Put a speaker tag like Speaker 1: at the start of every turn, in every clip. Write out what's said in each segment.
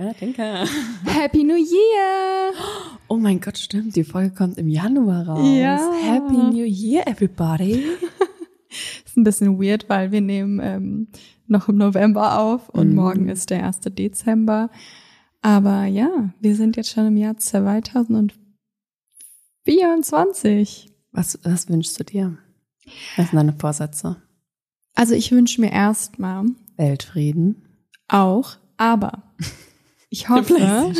Speaker 1: Ja, danke.
Speaker 2: Happy New Year!
Speaker 1: Oh mein Gott, stimmt. Die Folge kommt im Januar raus.
Speaker 2: Ja.
Speaker 1: Happy New Year, everybody.
Speaker 2: Ist ein bisschen weird, weil wir nehmen ähm, noch im November auf und
Speaker 1: Mhm.
Speaker 2: morgen ist der 1. Dezember. Aber ja, wir sind jetzt schon im Jahr 2024.
Speaker 1: Was, was wünschst du dir? Was sind deine Vorsätze?
Speaker 2: Also ich wünsche mir erstmal
Speaker 1: Weltfrieden.
Speaker 2: auch, aber ich hoffe,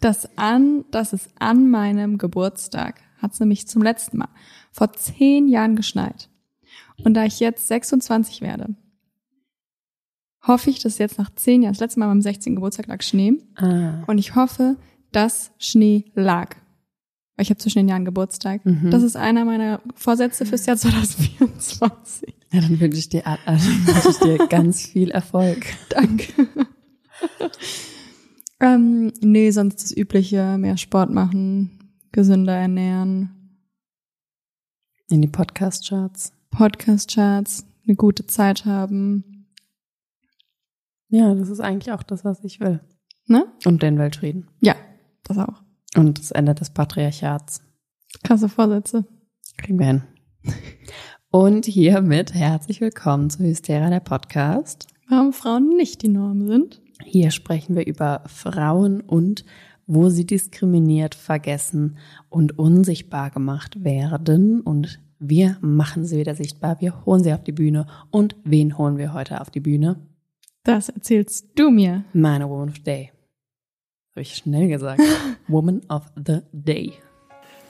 Speaker 2: dass an, dass es an meinem Geburtstag hat es nämlich zum letzten Mal vor zehn Jahren geschneit. Und da ich jetzt 26 werde, hoffe ich, dass jetzt nach zehn Jahren, das letzte Mal beim 16. Geburtstag lag Schnee,
Speaker 1: Ah.
Speaker 2: und ich hoffe, dass Schnee lag. Weil ich habe zwischen den Jahren Geburtstag.
Speaker 1: Mhm.
Speaker 2: Das ist einer meiner Vorsätze fürs Jahr 2024.
Speaker 1: Ja, dann wünsche ich dir, also wünsche ich dir ganz viel Erfolg.
Speaker 2: Danke. Ähm, nee, sonst das Übliche, mehr Sport machen, gesünder ernähren,
Speaker 1: In die Podcast-Charts.
Speaker 2: Podcast-Charts, eine gute Zeit haben.
Speaker 1: Ja, das ist eigentlich auch das, was ich will.
Speaker 2: Ne?
Speaker 1: Und den Weltfrieden.
Speaker 2: Ja, das auch.
Speaker 1: Und das Ende des Patriarchats.
Speaker 2: Krasse Vorsätze.
Speaker 1: Kriegen wir hin. Und hiermit herzlich willkommen zu Hysteria, der Podcast.
Speaker 2: Warum Frauen nicht die Norm sind.
Speaker 1: Hier sprechen wir über Frauen und wo sie diskriminiert, vergessen und unsichtbar gemacht werden. Und wir machen sie wieder sichtbar. Wir holen sie auf die Bühne. Und wen holen wir heute auf die Bühne?
Speaker 2: Das erzählst du mir.
Speaker 1: Meine Woman of the Day. Habe ich schnell gesagt. Woman of the Day.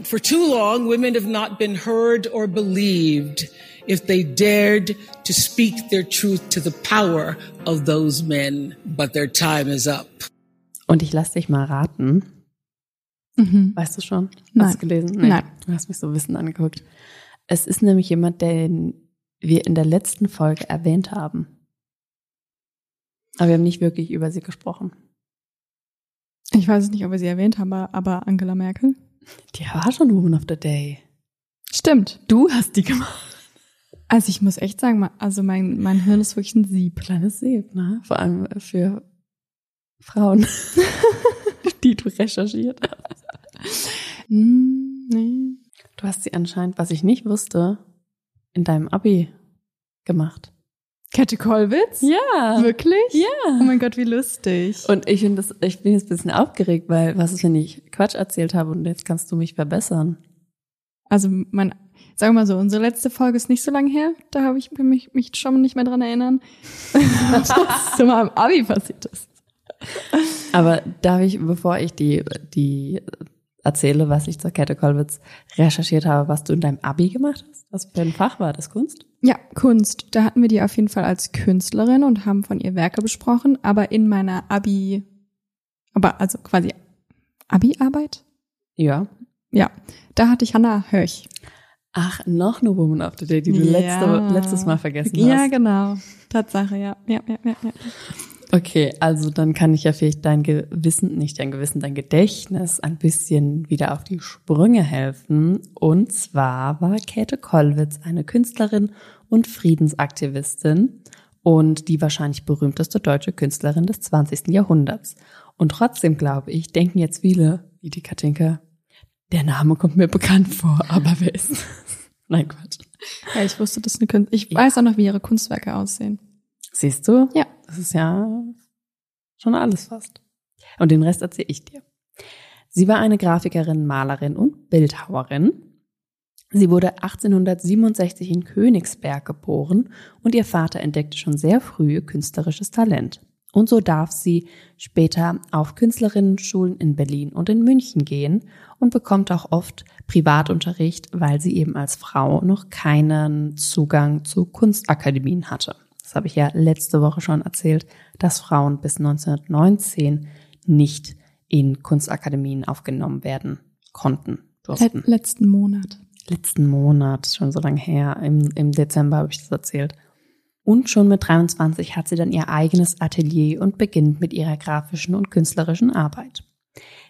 Speaker 3: For too long, women have not been heard or believed if they dared to speak their truth to the power of those men. But their time is up.
Speaker 1: Und ich lass dich mal raten.
Speaker 2: Mhm.
Speaker 1: Weißt du schon?
Speaker 2: Nein.
Speaker 1: Hast du gelesen?
Speaker 2: Nein.
Speaker 1: Du hast mich so wissend angeguckt. Es ist nämlich jemand, den wir in der letzten Folge erwähnt haben. Aber wir haben nicht wirklich über sie gesprochen.
Speaker 2: Ich weiß es nicht, ob wir sie erwähnt haben, aber Angela Merkel.
Speaker 1: Die war schon Woman of the Day.
Speaker 2: Stimmt.
Speaker 1: Du hast die gemacht.
Speaker 2: Also ich muss echt sagen, also mein, mein Hirn ist wirklich ein Sieb.
Speaker 1: Kleines Sieb, ne? Vor allem für Frauen, die du recherchiert hast.
Speaker 2: Hm, nee.
Speaker 1: Du hast sie anscheinend, was ich nicht wusste, in deinem Abi gemacht.
Speaker 2: Kette Kollwitz?
Speaker 1: Ja.
Speaker 2: Wirklich?
Speaker 1: Ja.
Speaker 2: Oh mein Gott, wie lustig.
Speaker 1: Und ich finde das, ich bin jetzt ein bisschen aufgeregt, weil was ist, wenn ich Quatsch erzählt habe und jetzt kannst du mich verbessern?
Speaker 2: Also mein, sagen wir mal so, unsere letzte Folge ist nicht so lange her. Da habe ich mich, mich schon nicht mehr dran erinnern, was so mal im Abi passiert ist.
Speaker 1: Aber darf ich, bevor ich die, die erzähle, was ich zur Kette Kollwitz recherchiert habe, was du in deinem Abi gemacht hast? Was für ein Fach war das? Kunst?
Speaker 2: Ja, Kunst. Da hatten wir die auf jeden Fall als Künstlerin und haben von ihr Werke besprochen. Aber in meiner Abi, aber also quasi Abi-Arbeit?
Speaker 1: Ja.
Speaker 2: Ja, da hatte ich Hannah Höch.
Speaker 1: Ach, noch eine Woman of the Day, die du
Speaker 2: Ja.
Speaker 1: letzte, letztes Mal vergessen
Speaker 2: Ja,
Speaker 1: hast.
Speaker 2: genau. Tatsache, ja. Ja, ja, ja, ja.
Speaker 1: Okay, also dann kann ich ja vielleicht dein Gewissen, nicht dein Gewissen, dein Gedächtnis ein bisschen wieder auf die Sprünge helfen. Und zwar war Käthe Kollwitz eine Künstlerin und Friedensaktivistin und die wahrscheinlich berühmteste deutsche Künstlerin des 20. Jahrhunderts. Und trotzdem glaube ich, denken jetzt viele, wie die Katinka, der Name kommt mir bekannt vor, aber wer ist das? Nein, Quatsch.
Speaker 2: Ja, ich wusste, das ist eine Kunst. Ich weiß auch noch, wie ihre Kunstwerke aussehen.
Speaker 1: Siehst du?
Speaker 2: Ja.
Speaker 1: Das ist ja schon alles fast. Und den Rest erzähle ich dir. Sie war eine Grafikerin, Malerin und Bildhauerin. Sie wurde 1867 in Königsberg geboren und ihr Vater entdeckte schon sehr früh künstlerisches Talent. Und so darf sie später auf Künstlerinnenschulen in Berlin und in München gehen und bekommt auch oft Privatunterricht, weil sie eben als Frau noch keinen Zugang zu Kunstakademien hatte. Das habe ich ja letzte Woche schon erzählt, dass Frauen bis 1919 nicht in Kunstakademien aufgenommen werden konnten, durften.
Speaker 2: Let letzten Monat.
Speaker 1: Letzten Monat, schon so lange her, im, im Dezember habe ich das erzählt. Und schon mit 23 hat sie dann ihr eigenes Atelier und beginnt mit ihrer grafischen und künstlerischen Arbeit.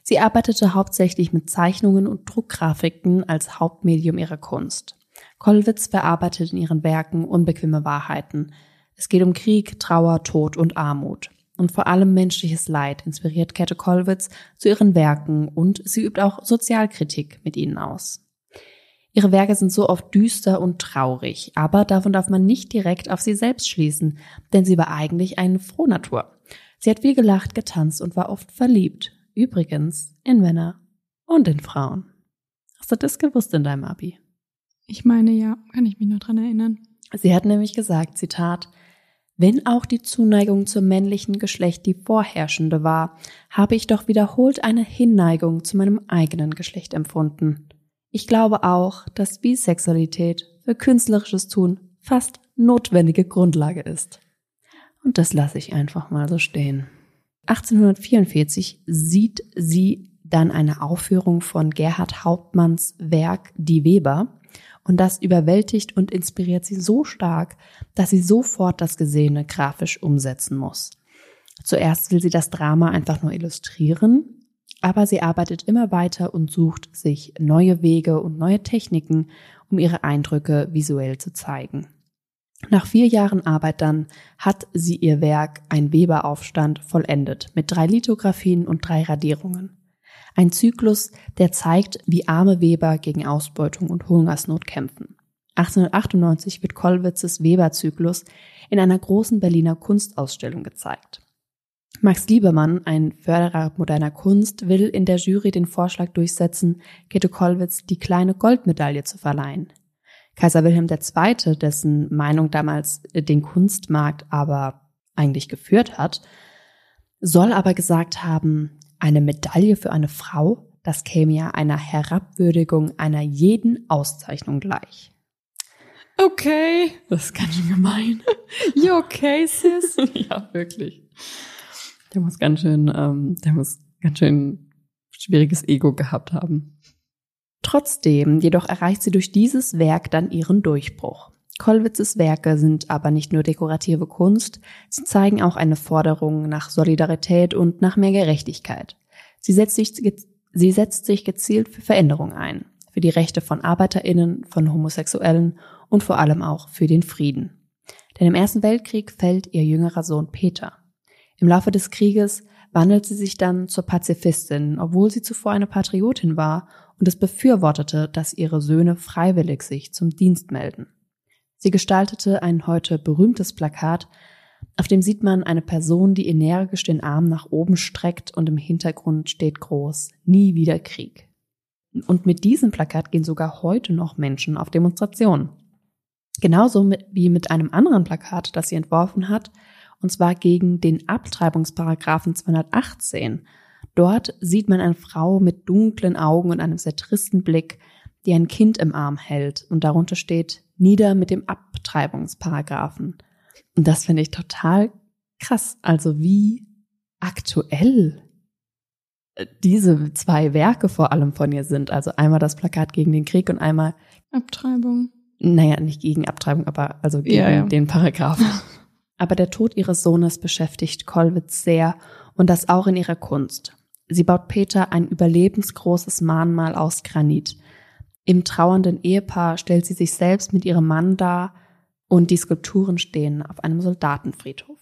Speaker 1: Sie arbeitete hauptsächlich mit Zeichnungen und Druckgrafiken als Hauptmedium ihrer Kunst. Kollwitz verarbeitet in ihren Werken unbequeme Wahrheiten. Es geht um Krieg, Trauer, Tod und Armut. Und vor allem menschliches Leid inspiriert Käthe Kollwitz zu ihren Werken und sie übt auch Sozialkritik mit ihnen aus. Ihre Werke sind so oft düster und traurig, aber davon darf man nicht direkt auf sie selbst schließen, denn sie war eigentlich eine Frohnatur. Sie hat viel gelacht, getanzt und war oft verliebt. Übrigens in Männer und in Frauen. Hast du das gewusst in deinem Abi?
Speaker 2: Ich meine, ja, kann ich mich noch dran erinnern.
Speaker 1: Sie hat nämlich gesagt, Zitat, wenn auch die Zuneigung zum männlichen Geschlecht die vorherrschende war, habe ich doch wiederholt eine Hinneigung zu meinem eigenen Geschlecht empfunden. Ich glaube auch, dass Bisexualität für künstlerisches Tun fast notwendige Grundlage ist. Und das lasse ich einfach mal so stehen. 1844 sieht sie dann eine Aufführung von Gerhard Hauptmanns Werk Die Weber und das überwältigt und inspiriert sie so stark, dass sie sofort das Gesehene grafisch umsetzen muss. Zuerst will sie das Drama einfach nur illustrieren, aber sie arbeitet immer weiter und sucht sich neue Wege und neue Techniken, um ihre Eindrücke visuell zu zeigen. Nach vier Jahren Arbeit dann hat sie ihr Werk Ein Weberaufstand vollendet mit drei Lithografien und drei Radierungen. Ein Zyklus, der zeigt, wie arme Weber gegen Ausbeutung und Hungersnot kämpfen. 1898 wird Kollwitzes Weberzyklus in einer großen Berliner Kunstausstellung gezeigt. Max Liebermann, ein Förderer moderner Kunst, will in der Jury den Vorschlag durchsetzen, Käthe Kollwitz die kleine Goldmedaille zu verleihen. Kaiser Wilhelm II., dessen Meinung damals den Kunstmarkt aber eigentlich geführt hat, soll aber gesagt haben, eine Medaille für eine Frau, das käme ja einer Herabwürdigung einer jeden Auszeichnung gleich.
Speaker 2: Okay.
Speaker 1: Das ist ganz schön gemein.
Speaker 2: You okay, sis?
Speaker 1: ja, wirklich. Der muss ganz schön, ähm, der muss ganz schön schwieriges Ego gehabt haben. Trotzdem, jedoch erreicht sie durch dieses Werk dann ihren Durchbruch. Kollwitzes Werke sind aber nicht nur dekorative Kunst, sie zeigen auch eine Forderung nach Solidarität und nach mehr Gerechtigkeit. Sie setzt sich, sie setzt sich gezielt für Veränderung ein, für die Rechte von Arbeiterinnen, von Homosexuellen und vor allem auch für den Frieden. Denn im Ersten Weltkrieg fällt ihr jüngerer Sohn Peter. Im Laufe des Krieges wandelt sie sich dann zur Pazifistin, obwohl sie zuvor eine Patriotin war und es befürwortete, dass ihre Söhne freiwillig sich zum Dienst melden. Sie gestaltete ein heute berühmtes Plakat, auf dem sieht man eine Person, die energisch den Arm nach oben streckt und im Hintergrund steht groß Nie wieder Krieg. Und mit diesem Plakat gehen sogar heute noch Menschen auf Demonstrationen. Genauso wie mit einem anderen Plakat, das sie entworfen hat, und zwar gegen den Abtreibungsparagraphen 218. Dort sieht man eine Frau mit dunklen Augen und einem sehr tristen Blick, die ein Kind im Arm hält und darunter steht nieder mit dem Abtreibungsparagraphen. Und das finde ich total krass. Also wie aktuell diese zwei Werke vor allem von ihr sind. Also einmal das Plakat gegen den Krieg und einmal
Speaker 2: Abtreibung.
Speaker 1: Naja, nicht gegen Abtreibung, aber also gegen
Speaker 2: Ja, ja.
Speaker 1: den Paragraphen. Aber der Tod ihres Sohnes beschäftigt Kollwitz sehr und das auch in ihrer Kunst. Sie baut Peter ein überlebensgroßes Mahnmal aus Granit. Im trauernden Ehepaar stellt sie sich selbst mit ihrem Mann dar und die Skulpturen stehen auf einem Soldatenfriedhof.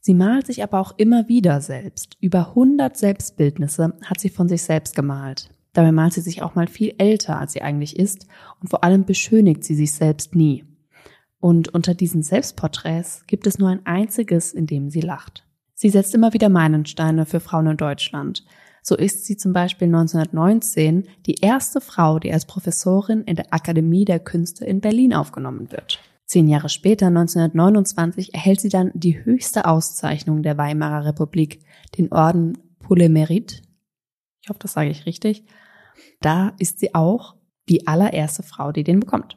Speaker 1: Sie malt sich aber auch immer wieder selbst. Über 100 Selbstbildnisse hat sie von sich selbst gemalt. Dabei malt sie sich auch mal viel älter, als sie eigentlich ist und vor allem beschönigt sie sich selbst nie. Und unter diesen Selbstporträts gibt es nur ein einziges, in dem sie lacht. Sie setzt immer wieder Meilensteine für Frauen in Deutschland. So ist sie zum Beispiel 1919 die erste Frau, die als Professorin in der Akademie der Künste in Berlin aufgenommen wird. Zehn Jahre später, 1929, erhält sie dann die höchste Auszeichnung der Weimarer Republik, den Orden Pour le Mérite. Ich hoffe, das sage ich richtig. Da ist sie auch die allererste Frau, die den bekommt.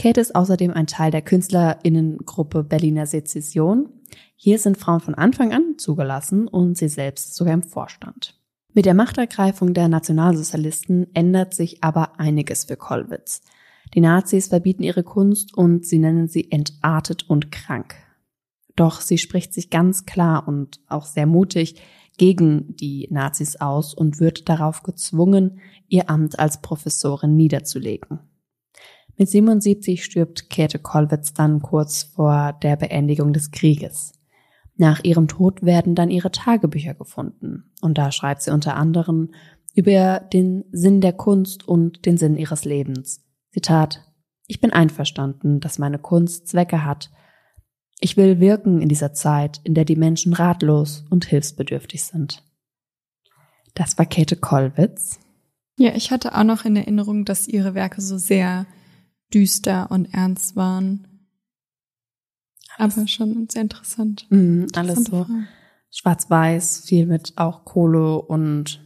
Speaker 1: Kate ist außerdem ein Teil der Künstlerinnengruppe Berliner Sezession. Hier sind Frauen von Anfang an zugelassen und sie selbst sogar im Vorstand. Mit der Machtergreifung der Nationalsozialisten ändert sich aber einiges für Kollwitz. Die Nazis verbieten ihre Kunst und sie nennen sie entartet und krank. Doch sie spricht sich ganz klar und auch sehr mutig gegen die Nazis aus und wird darauf gezwungen, ihr Amt als Professorin niederzulegen. Mit 77 stirbt Käthe Kollwitz dann kurz vor der Beendigung des Krieges. Nach ihrem Tod werden dann ihre Tagebücher gefunden und da schreibt sie unter anderem über den Sinn der Kunst und den Sinn ihres Lebens. Zitat Ich bin einverstanden, dass meine Kunst Zwecke hat. Ich will wirken in dieser Zeit, in der die Menschen ratlos und hilfsbedürftig sind. Das war Käthe Kollwitz.
Speaker 2: Ja, ich hatte auch noch in Erinnerung, dass ihre Werke so sehr düster und ernst waren. Aber schon sehr interessant.
Speaker 1: Mhm, alles so schwarz-weiß, viel mit auch Kohle und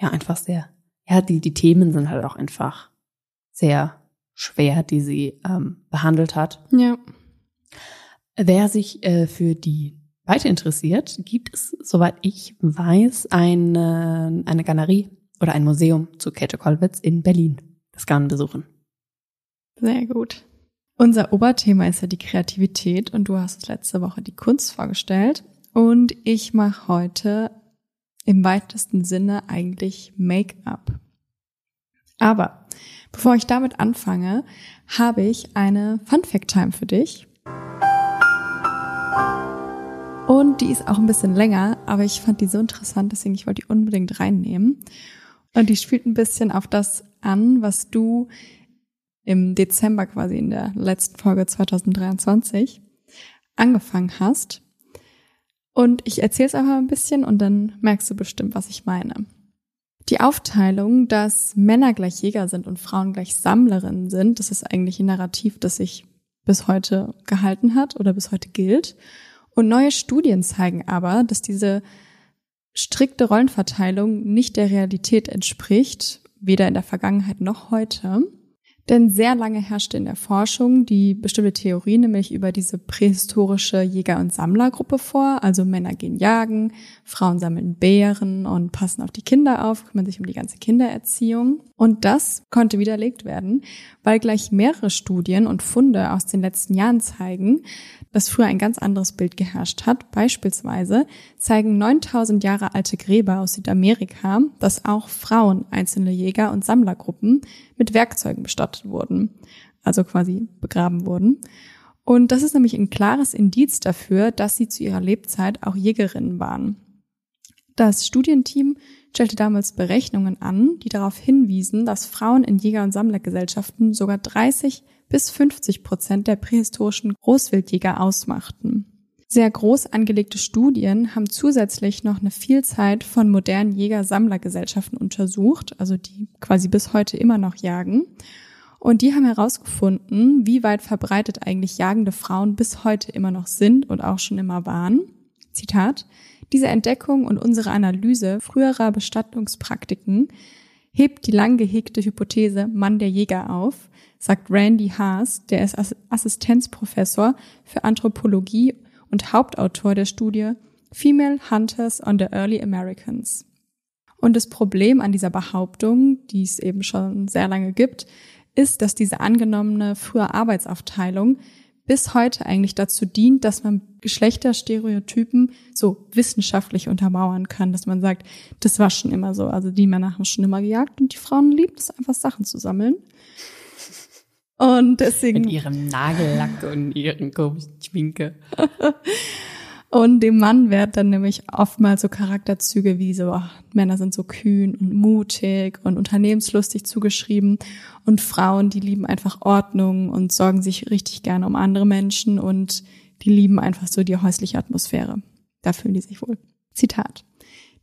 Speaker 1: ja, einfach sehr, ja, die, die Themen sind halt auch einfach sehr schwer, die sie ähm, behandelt hat.
Speaker 2: Ja.
Speaker 1: Wer sich äh, für die weiter interessiert, gibt es, soweit ich weiß, eine, eine Galerie oder ein Museum zu Käthe Kollwitz in Berlin. Das kann man besuchen.
Speaker 2: Sehr gut. Unser Oberthema ist ja die Kreativität und du hast letzte Woche die Kunst vorgestellt und ich mache heute im weitesten Sinne eigentlich Make-up. Aber bevor ich damit anfange, habe ich eine Fun Fact Time für dich. Und die ist auch ein bisschen länger, aber ich fand die so interessant, deswegen ich wollte die unbedingt reinnehmen. Und die spielt ein bisschen auf das an, was du im Dezember quasi in der letzten Folge 2023 angefangen hast. Und ich erzähle es einfach ein bisschen und dann merkst du bestimmt, was ich meine. Die Aufteilung, dass Männer gleich Jäger sind und Frauen gleich Sammlerinnen sind, das ist eigentlich ein Narrativ, das sich bis heute gehalten hat oder bis heute gilt. Und neue Studien zeigen aber, dass diese strikte Rollenverteilung nicht der Realität entspricht, weder in der Vergangenheit noch heute. Denn sehr lange herrschte in der Forschung die bestimmte Theorie, nämlich über diese prähistorische Jäger- und Sammlergruppe vor. Also Männer gehen jagen, Frauen sammeln Beeren und passen auf die Kinder auf, kümmern sich um die ganze Kindererziehung. Und das konnte widerlegt werden, weil gleich mehrere Studien und Funde aus den letzten Jahren zeigen, dass früher ein ganz anderes Bild geherrscht hat. Beispielsweise zeigen 9000 Jahre alte Gräber aus Südamerika, dass auch Frauen einzelne Jäger- und Sammlergruppen mit Werkzeugen bestattet wurden, also quasi begraben wurden. Und das ist nämlich ein klares Indiz dafür, dass sie zu ihrer Lebzeit auch Jägerinnen waren. Das Studienteam stellte damals Berechnungen an, die darauf hinwiesen, dass Frauen in Jäger- und Sammlergesellschaften sogar 30 bis 50 Prozent der prähistorischen Großwildjäger ausmachten. Sehr groß angelegte Studien haben zusätzlich noch eine Vielzahl von modernen Jäger-Sammlergesellschaften untersucht, also die quasi bis heute immer noch jagen. Und die haben herausgefunden, wie weit verbreitet eigentlich jagende Frauen bis heute immer noch sind und auch schon immer waren. Zitat. Diese Entdeckung und unsere Analyse früherer Bestattungspraktiken hebt die lang gehegte Hypothese Mann der Jäger auf, sagt Randy Haas, der ist Assistenzprofessor für Anthropologie und Hauptautor der Studie Female Hunters on the Early Americans. Und das Problem an dieser Behauptung, die es eben schon sehr lange gibt, ist, dass diese angenommene frühe Arbeitsaufteilung bis heute eigentlich dazu dient, dass man Geschlechterstereotypen so wissenschaftlich untermauern kann, dass man sagt, das war schon immer so. Also die Männer haben schon immer gejagt und die Frauen lieben es einfach Sachen zu sammeln. Und deswegen.
Speaker 1: Mit ihrem Nagellack und ihren komischen Schminke.
Speaker 2: Und dem Mann werden dann nämlich oftmals so Charakterzüge wie so, ach, Männer sind so kühn und mutig und unternehmenslustig zugeschrieben. Und Frauen, die lieben einfach Ordnung und sorgen sich richtig gerne um andere Menschen und die lieben einfach so die häusliche Atmosphäre. Da fühlen die sich wohl. Zitat.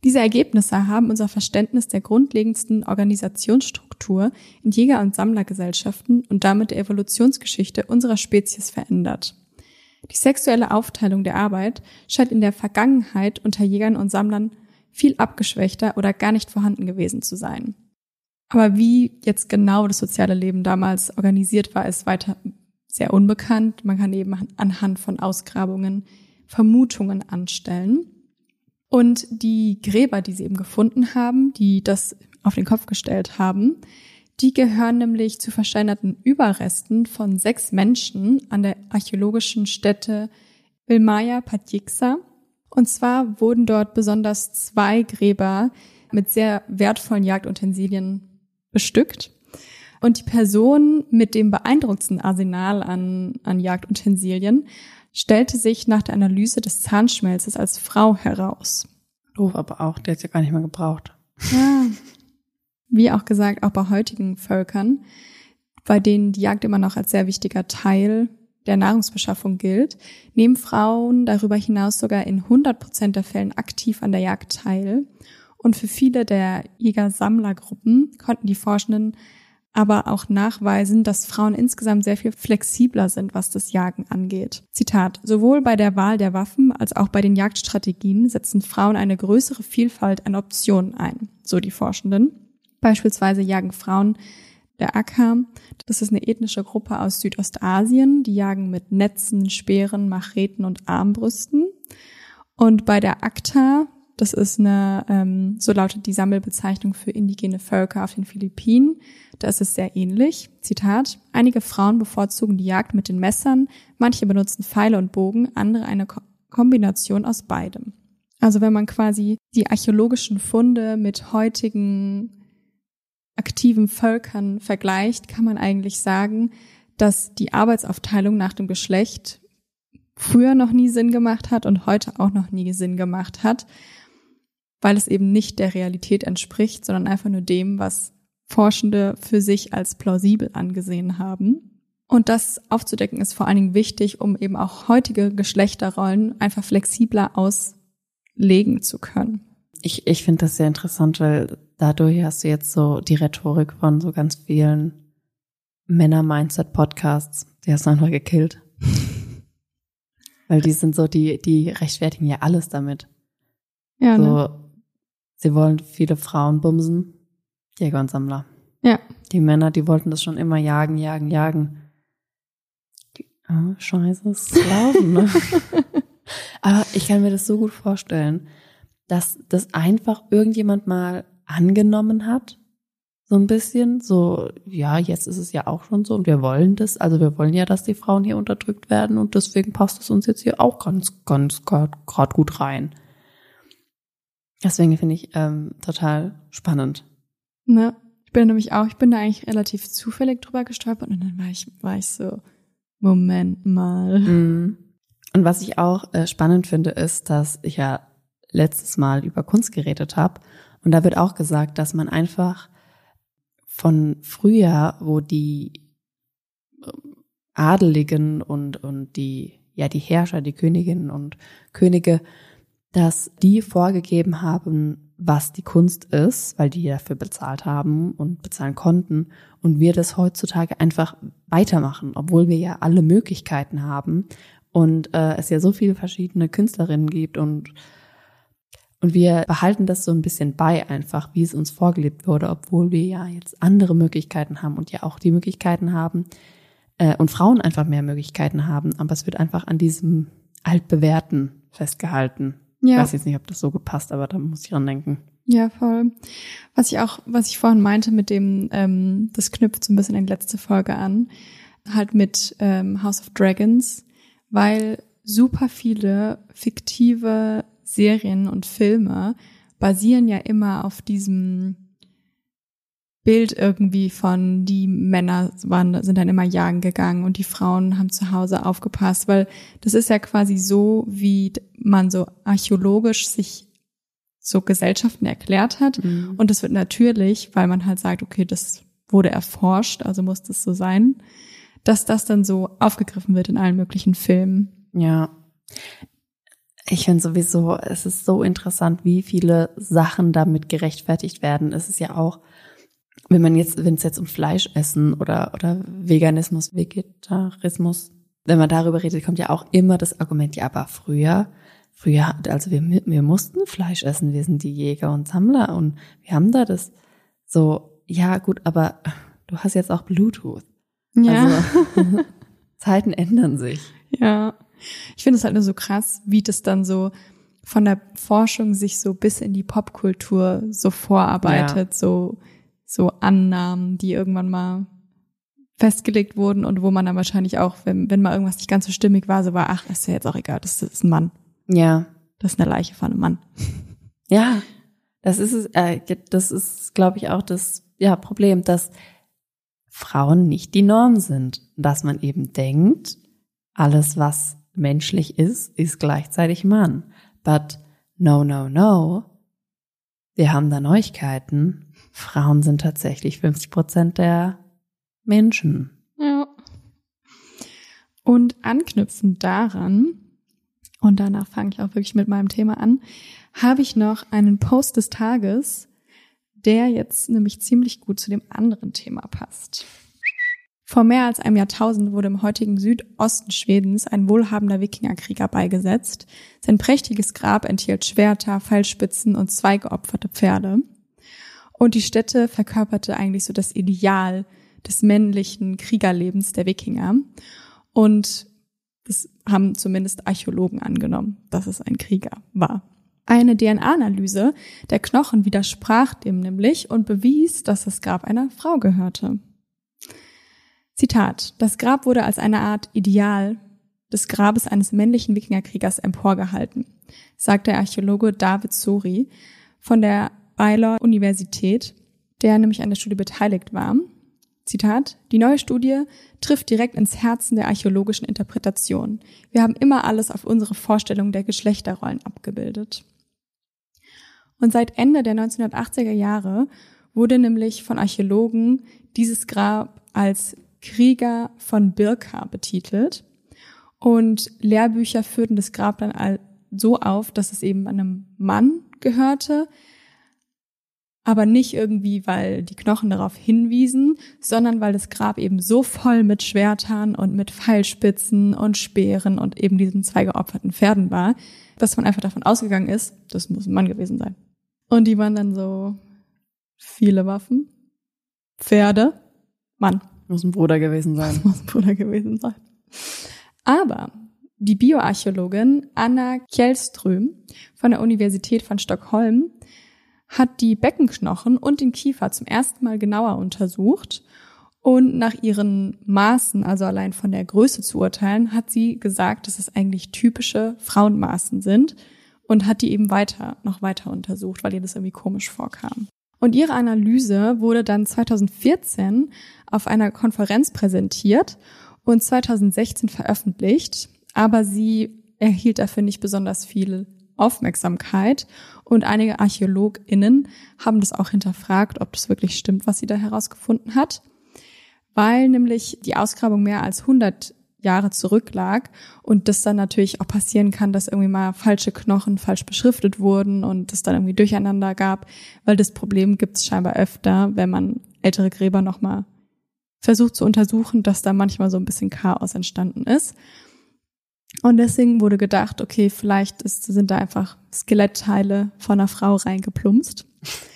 Speaker 2: Diese Ergebnisse haben unser Verständnis der grundlegendsten Organisationsstruktur in Jäger- und Sammlergesellschaften und damit der Evolutionsgeschichte unserer Spezies verändert. Die sexuelle Aufteilung der Arbeit scheint in der Vergangenheit unter Jägern und Sammlern viel abgeschwächter oder gar nicht vorhanden gewesen zu sein. Aber wie jetzt genau das soziale Leben damals organisiert war, ist weiter sehr unbekannt. Man kann eben anhand von Ausgrabungen Vermutungen anstellen. Und die Gräber, die sie eben gefunden haben, die das auf den Kopf gestellt haben, die gehören nämlich zu versteinerten Überresten von sechs Menschen an der archäologischen Stätte Vilmaja Patjiksa. Und zwar wurden dort besonders zwei Gräber mit sehr wertvollen Jagdutensilien bestückt. Und die Person mit dem beeindruckendsten Arsenal an, an Jagdutensilien stellte sich nach der Analyse des Zahnschmelzes als Frau heraus.
Speaker 1: Doof aber auch, der hat ja gar nicht mehr gebraucht.
Speaker 2: Ja. Wie auch gesagt, auch bei heutigen Völkern, bei denen die Jagd immer noch als sehr wichtiger Teil der Nahrungsbeschaffung gilt, nehmen Frauen darüber hinaus sogar in 100 Prozent der Fällen aktiv an der Jagd teil. Und für viele der Jäger-Sammlergruppen konnten die Forschenden aber auch nachweisen, dass Frauen insgesamt sehr viel flexibler sind, was das Jagen angeht. Zitat, sowohl bei der Wahl der Waffen als auch bei den Jagdstrategien setzen Frauen eine größere Vielfalt an Optionen ein, so die Forschenden. Beispielsweise jagen Frauen der Akka, das ist eine ethnische Gruppe aus Südostasien, die jagen mit Netzen, Speeren, Macheten und Armbrüsten. Und bei der Akta, das ist eine, ähm, so lautet die Sammelbezeichnung für indigene Völker auf den Philippinen. Da ist es sehr ähnlich. Zitat. Einige Frauen bevorzugen die Jagd mit den Messern, manche benutzen Pfeile und Bogen, andere eine Ko Kombination aus beidem. Also wenn man quasi die archäologischen Funde mit heutigen aktiven Völkern vergleicht, kann man eigentlich sagen, dass die Arbeitsaufteilung nach dem Geschlecht früher noch nie Sinn gemacht hat und heute auch noch nie Sinn gemacht hat weil es eben nicht der Realität entspricht, sondern einfach nur dem, was Forschende für sich als plausibel angesehen haben. Und das aufzudecken ist vor allen Dingen wichtig, um eben auch heutige Geschlechterrollen einfach flexibler auslegen zu können.
Speaker 1: Ich, ich finde das sehr interessant, weil dadurch hast du jetzt so die Rhetorik von so ganz vielen Männer-Mindset-Podcasts, die hast du einfach gekillt. weil die sind so, die, die rechtfertigen ja alles damit.
Speaker 2: Ja,
Speaker 1: so,
Speaker 2: ne?
Speaker 1: Sie wollen viele Frauen bumsen. Jäger und Sammler.
Speaker 2: Ja.
Speaker 1: Die Männer, die wollten das schon immer jagen, jagen, jagen. Die, oh, scheiße, ist laufen, ne? Aber ich kann mir das so gut vorstellen, dass das einfach irgendjemand mal angenommen hat. So ein bisschen, so, ja, jetzt ist es ja auch schon so und wir wollen das. Also wir wollen ja, dass die Frauen hier unterdrückt werden und deswegen passt es uns jetzt hier auch ganz, ganz gerade gut rein. Deswegen finde ich ähm, total spannend.
Speaker 2: Ne? Ich bin nämlich auch, ich bin da eigentlich relativ zufällig drüber gestolpert und dann war ich, war ich so, Moment mal.
Speaker 1: Mhm. Und was ich auch äh, spannend finde, ist, dass ich ja letztes Mal über Kunst geredet habe und da wird auch gesagt, dass man einfach von früher, wo die ähm, Adeligen und, und die, ja, die Herrscher, die Königinnen und Könige dass die vorgegeben haben, was die Kunst ist, weil die dafür bezahlt haben und bezahlen konnten und wir das heutzutage einfach weitermachen, obwohl wir ja alle Möglichkeiten haben und äh, es ja so viele verschiedene Künstlerinnen gibt und und wir behalten das so ein bisschen bei einfach, wie es uns vorgelebt wurde, obwohl wir ja jetzt andere Möglichkeiten haben und ja auch die Möglichkeiten haben äh, und Frauen einfach mehr Möglichkeiten haben, aber es wird einfach an diesem altbewährten festgehalten.
Speaker 2: Ja.
Speaker 1: Ich weiß jetzt nicht, ob das so gepasst, aber da muss ich dran denken.
Speaker 2: Ja, voll. Was ich auch, was ich vorhin meinte mit dem, ähm, das knüpft so ein bisschen an die letzte Folge an, halt mit ähm, House of Dragons, weil super viele fiktive Serien und Filme basieren ja immer auf diesem Bild irgendwie von, die Männer waren, sind dann immer jagen gegangen und die Frauen haben zu Hause aufgepasst, weil das ist ja quasi so, wie man so archäologisch sich so Gesellschaften erklärt hat.
Speaker 1: Mhm.
Speaker 2: Und das wird natürlich, weil man halt sagt, okay, das wurde erforscht, also muss das so sein, dass das dann so aufgegriffen wird in allen möglichen Filmen.
Speaker 1: Ja. Ich finde sowieso, es ist so interessant, wie viele Sachen damit gerechtfertigt werden. Es ist ja auch, wenn man jetzt, wenn es jetzt um Fleisch essen oder, oder Veganismus, Vegetarismus, wenn man darüber redet, kommt ja auch immer das Argument, ja, aber früher, früher, also wir, wir mussten Fleisch essen, wir sind die Jäger und Sammler und wir haben da das so, ja, gut, aber du hast jetzt auch Bluetooth.
Speaker 2: Ja.
Speaker 1: Also, Zeiten ändern sich.
Speaker 2: Ja. Ich finde es halt nur so krass, wie das dann so von der Forschung sich so bis in die Popkultur so vorarbeitet, so, so Annahmen, die irgendwann mal festgelegt wurden und wo man dann wahrscheinlich auch, wenn, wenn mal irgendwas nicht ganz so stimmig war, so war, ach, ist ja jetzt auch egal, das ist ein Mann.
Speaker 1: Ja.
Speaker 2: Das ist eine Leiche von einem Mann.
Speaker 1: Ja, das ist es, äh, das ist, glaube ich, auch das ja, Problem, dass Frauen nicht die Norm sind. Dass man eben denkt, alles, was menschlich ist, ist gleichzeitig Mann. But no, no, no. Wir haben da Neuigkeiten. Frauen sind tatsächlich 50 Prozent der Menschen.
Speaker 2: Ja. Und anknüpfend daran, und danach fange ich auch wirklich mit meinem Thema an, habe ich noch einen Post des Tages, der jetzt nämlich ziemlich gut zu dem anderen Thema passt. Vor mehr als einem Jahrtausend wurde im heutigen Südosten Schwedens ein wohlhabender Wikingerkrieger beigesetzt. Sein prächtiges Grab enthielt Schwerter, Pfeilspitzen und zwei geopferte Pferde. Und die Stätte verkörperte eigentlich so das Ideal des männlichen Kriegerlebens der Wikinger. Und das haben zumindest Archäologen angenommen, dass es ein Krieger war. Eine DNA-Analyse der Knochen widersprach dem nämlich und bewies, dass das Grab einer Frau gehörte. Zitat. Das Grab wurde als eine Art Ideal des Grabes eines männlichen Wikingerkriegers emporgehalten, sagt der Archäologe David Sori von der Baylor Universität, der nämlich an der Studie beteiligt war. Zitat, die neue Studie trifft direkt ins Herzen der archäologischen Interpretation. Wir haben immer alles auf unsere Vorstellung der Geschlechterrollen abgebildet. Und seit Ende der 1980er Jahre wurde nämlich von Archäologen dieses Grab als Krieger von Birka betitelt. Und Lehrbücher führten das Grab dann so auf, dass es eben einem Mann gehörte, aber nicht irgendwie, weil die Knochen darauf hinwiesen, sondern weil das Grab eben so voll mit Schwertern und mit Pfeilspitzen und Speeren und eben diesen zwei geopferten Pferden war, dass man einfach davon ausgegangen ist, das muss ein Mann gewesen sein. Und die waren dann so viele Waffen, Pferde, Mann.
Speaker 1: Muss ein Bruder gewesen sein.
Speaker 2: Das muss ein Bruder gewesen sein. Aber die Bioarchäologin Anna Kjellström von der Universität von Stockholm hat die Beckenknochen und den Kiefer zum ersten Mal genauer untersucht und nach ihren Maßen, also allein von der Größe zu urteilen, hat sie gesagt, dass es eigentlich typische Frauenmaßen sind und hat die eben weiter, noch weiter untersucht, weil ihr das irgendwie komisch vorkam. Und ihre Analyse wurde dann 2014 auf einer Konferenz präsentiert und 2016 veröffentlicht, aber sie erhielt dafür nicht besonders viel Aufmerksamkeit. Und einige ArchäologInnen haben das auch hinterfragt, ob das wirklich stimmt, was sie da herausgefunden hat, weil nämlich die Ausgrabung mehr als 100 Jahre zurücklag und das dann natürlich auch passieren kann, dass irgendwie mal falsche Knochen falsch beschriftet wurden und es dann irgendwie durcheinander gab, weil das Problem gibt es scheinbar öfter, wenn man ältere Gräber nochmal versucht zu untersuchen, dass da manchmal so ein bisschen Chaos entstanden ist. Und deswegen wurde gedacht, okay, vielleicht ist, sind da einfach Skelettteile von einer Frau reingeplumpst.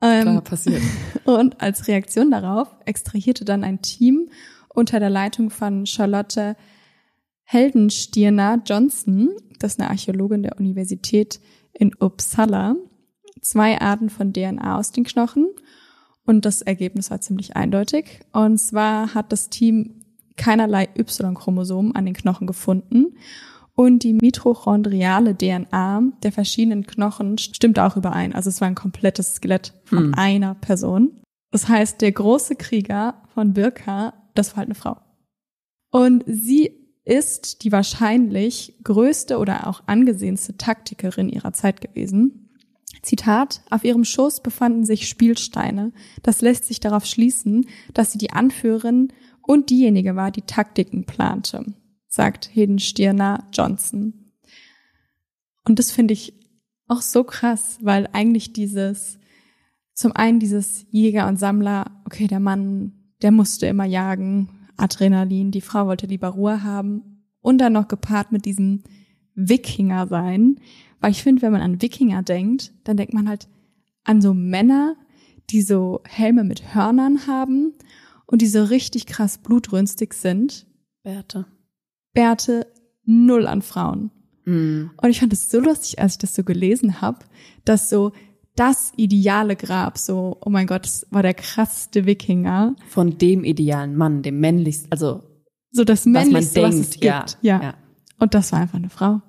Speaker 1: Klar, ähm, passiert.
Speaker 2: Und als Reaktion darauf extrahierte dann ein Team unter der Leitung von Charlotte Heldenstirner Johnson, das ist eine Archäologin der Universität in Uppsala, zwei Arten von DNA aus den Knochen. Und das Ergebnis war ziemlich eindeutig. Und zwar hat das Team keinerlei Y-Chromosomen an den Knochen gefunden. Und die mitochondriale DNA der verschiedenen Knochen stimmt auch überein. Also es war ein komplettes Skelett von hm. einer Person. Das heißt, der große Krieger von Birka, das war halt eine Frau. Und sie ist die wahrscheinlich größte oder auch angesehenste Taktikerin ihrer Zeit gewesen. Zitat, auf ihrem Schoß befanden sich Spielsteine. Das lässt sich darauf schließen, dass sie die Anführerin und diejenige war, die Taktiken plante, sagt Hedenstirner Johnson. Und das finde ich auch so krass, weil eigentlich dieses, zum einen dieses Jäger und Sammler, okay, der Mann, der musste immer jagen, Adrenalin, die Frau wollte lieber Ruhe haben und dann noch gepaart mit diesem Wikinger sein, weil ich finde, wenn man an Wikinger denkt, dann denkt man halt an so Männer, die so Helme mit Hörnern haben und die so richtig krass blutrünstig sind.
Speaker 1: Bärte.
Speaker 2: Bärte, null an Frauen.
Speaker 1: Mhm.
Speaker 2: Und ich fand es so lustig, als ich das so gelesen habe, dass so das ideale Grab, so, oh mein Gott, das war der krasseste Wikinger.
Speaker 1: Von dem idealen Mann, dem männlichsten, also
Speaker 2: So das
Speaker 1: was man
Speaker 2: Männlichste, was, es
Speaker 1: denkt,
Speaker 2: gibt.
Speaker 1: ja,
Speaker 2: ja.
Speaker 1: ja.
Speaker 2: Und das war einfach eine Frau.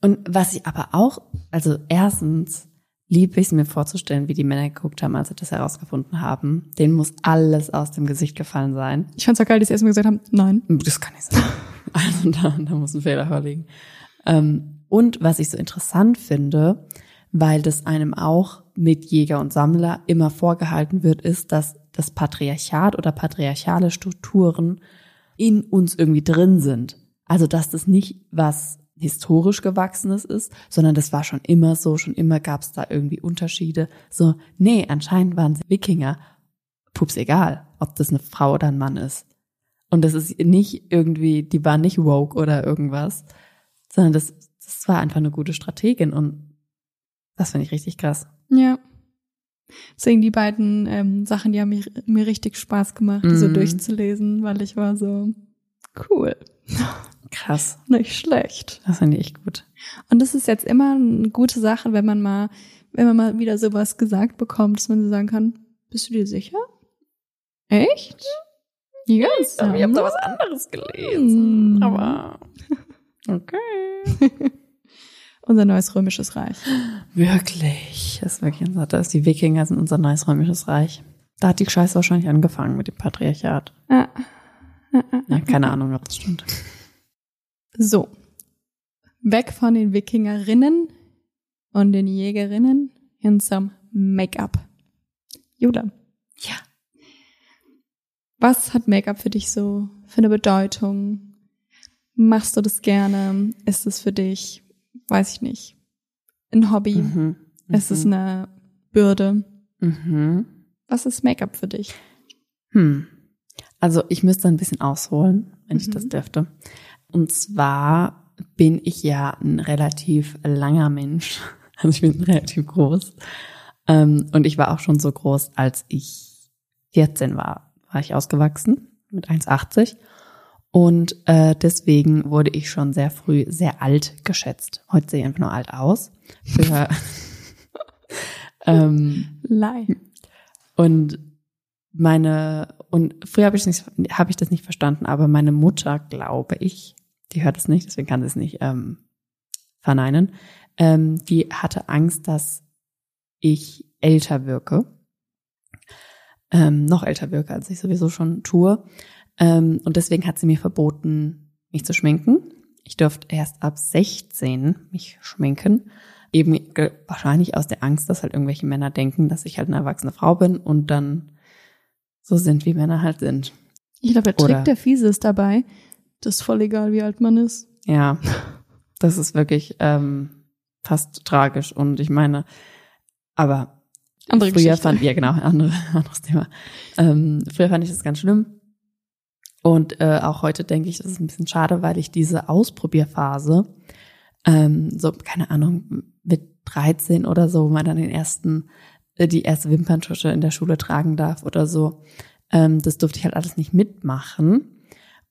Speaker 1: Und was ich aber auch, also erstens liebe ich es mir vorzustellen, wie die Männer geguckt haben, als sie das herausgefunden haben. Denen muss alles aus dem Gesicht gefallen sein.
Speaker 2: Ich fand's auch geil, dass sie erstmal gesagt haben, nein.
Speaker 1: Das kann nicht sein. Also da, da muss ein Fehler vorliegen. Ähm, und was ich so interessant finde, weil das einem auch mit Jäger und Sammler immer vorgehalten wird, ist, dass das Patriarchat oder patriarchale Strukturen in uns irgendwie drin sind. Also dass das nicht was historisch gewachsenes ist, sondern das war schon immer so, schon immer gab es da irgendwie Unterschiede. So, nee, anscheinend waren sie Wikinger. Pups egal, ob das eine Frau oder ein Mann ist. Und das ist nicht irgendwie, die war nicht woke oder irgendwas, sondern das, das war einfach eine gute Strategin und das finde ich richtig krass.
Speaker 2: Ja. Deswegen die beiden ähm, Sachen, die haben mir, mir richtig Spaß gemacht, die so
Speaker 1: Mhm.
Speaker 2: durchzulesen, weil ich war so, cool,
Speaker 1: Krass.
Speaker 2: nicht schlecht.
Speaker 1: Das finde ich gut.
Speaker 2: Und das ist jetzt immer eine gute Sache, wenn man mal, wenn man mal wieder sowas gesagt bekommt, dass man so sagen kann, bist du dir sicher? Echt? Ja,
Speaker 1: Ich habe da was anderes gelesen,
Speaker 2: Mm.
Speaker 1: aber okay.
Speaker 2: Unser neues römisches Reich.
Speaker 1: Wirklich. Das ist wirklich unser, da ist die Wikinger sind unser neues römisches Reich. Da hat die Scheiße wahrscheinlich angefangen mit dem Patriarchat.
Speaker 2: Ah.
Speaker 1: Ja, keine Ahnung, ob das stimmt.
Speaker 2: So. Weg von den Wikingerinnen und den Jägerinnen hin zum Make-up. Judah.
Speaker 1: Ja.
Speaker 2: Was hat Make-up für dich so für eine Bedeutung? Machst du das gerne? Ist es für dich, weiß ich nicht, ein Hobby?
Speaker 1: Mhm.
Speaker 2: Ist es eine Bürde?
Speaker 1: Mhm.
Speaker 2: Was ist Make-up für dich?
Speaker 1: Hm. Also ich müsste ein bisschen ausholen, wenn ich
Speaker 2: Mhm.
Speaker 1: das dürfte. Und zwar bin ich ja ein relativ langer Mensch. Also ich bin relativ groß. Ähm, und ich war auch schon so groß, als ich 14 war, war ich ausgewachsen mit 1,80. Und äh, deswegen wurde ich schon sehr früh sehr alt geschätzt. Heute sehe ich einfach nur alt aus. Für, ähm,
Speaker 2: Lei.
Speaker 1: und meine und früher habe ich nicht habe ich das nicht verstanden, aber meine Mutter, glaube ich, die hört es nicht, deswegen kann sie es nicht ähm, verneinen. Ähm, die hatte Angst, dass ich älter wirke, ähm, noch älter wirke, als ich sowieso schon tue. Ähm, und deswegen hat sie mir verboten, mich zu schminken. Ich durfte erst ab 16 mich schminken. Eben wahrscheinlich aus der Angst, dass halt irgendwelche Männer denken, dass ich halt eine erwachsene Frau bin und dann so sind, wie Männer halt sind.
Speaker 2: Ich glaube, der
Speaker 1: Oder-
Speaker 2: Trick der Fiese ist dabei. Das ist voll egal, wie alt man ist.
Speaker 1: Ja, das ist wirklich ähm, fast tragisch. Und ich meine, aber
Speaker 2: Andere
Speaker 1: früher
Speaker 2: Geschichte.
Speaker 1: fand ja genau andere, anderes Thema. Ähm, früher fand ich das ganz schlimm. Und äh, auch heute denke ich, das ist ein bisschen schade, weil ich diese Ausprobierphase, ähm, so, keine Ahnung, mit 13 oder so, wo man dann den ersten, die erste Wimperntusche in der Schule tragen darf oder so, ähm, das durfte ich halt alles nicht mitmachen.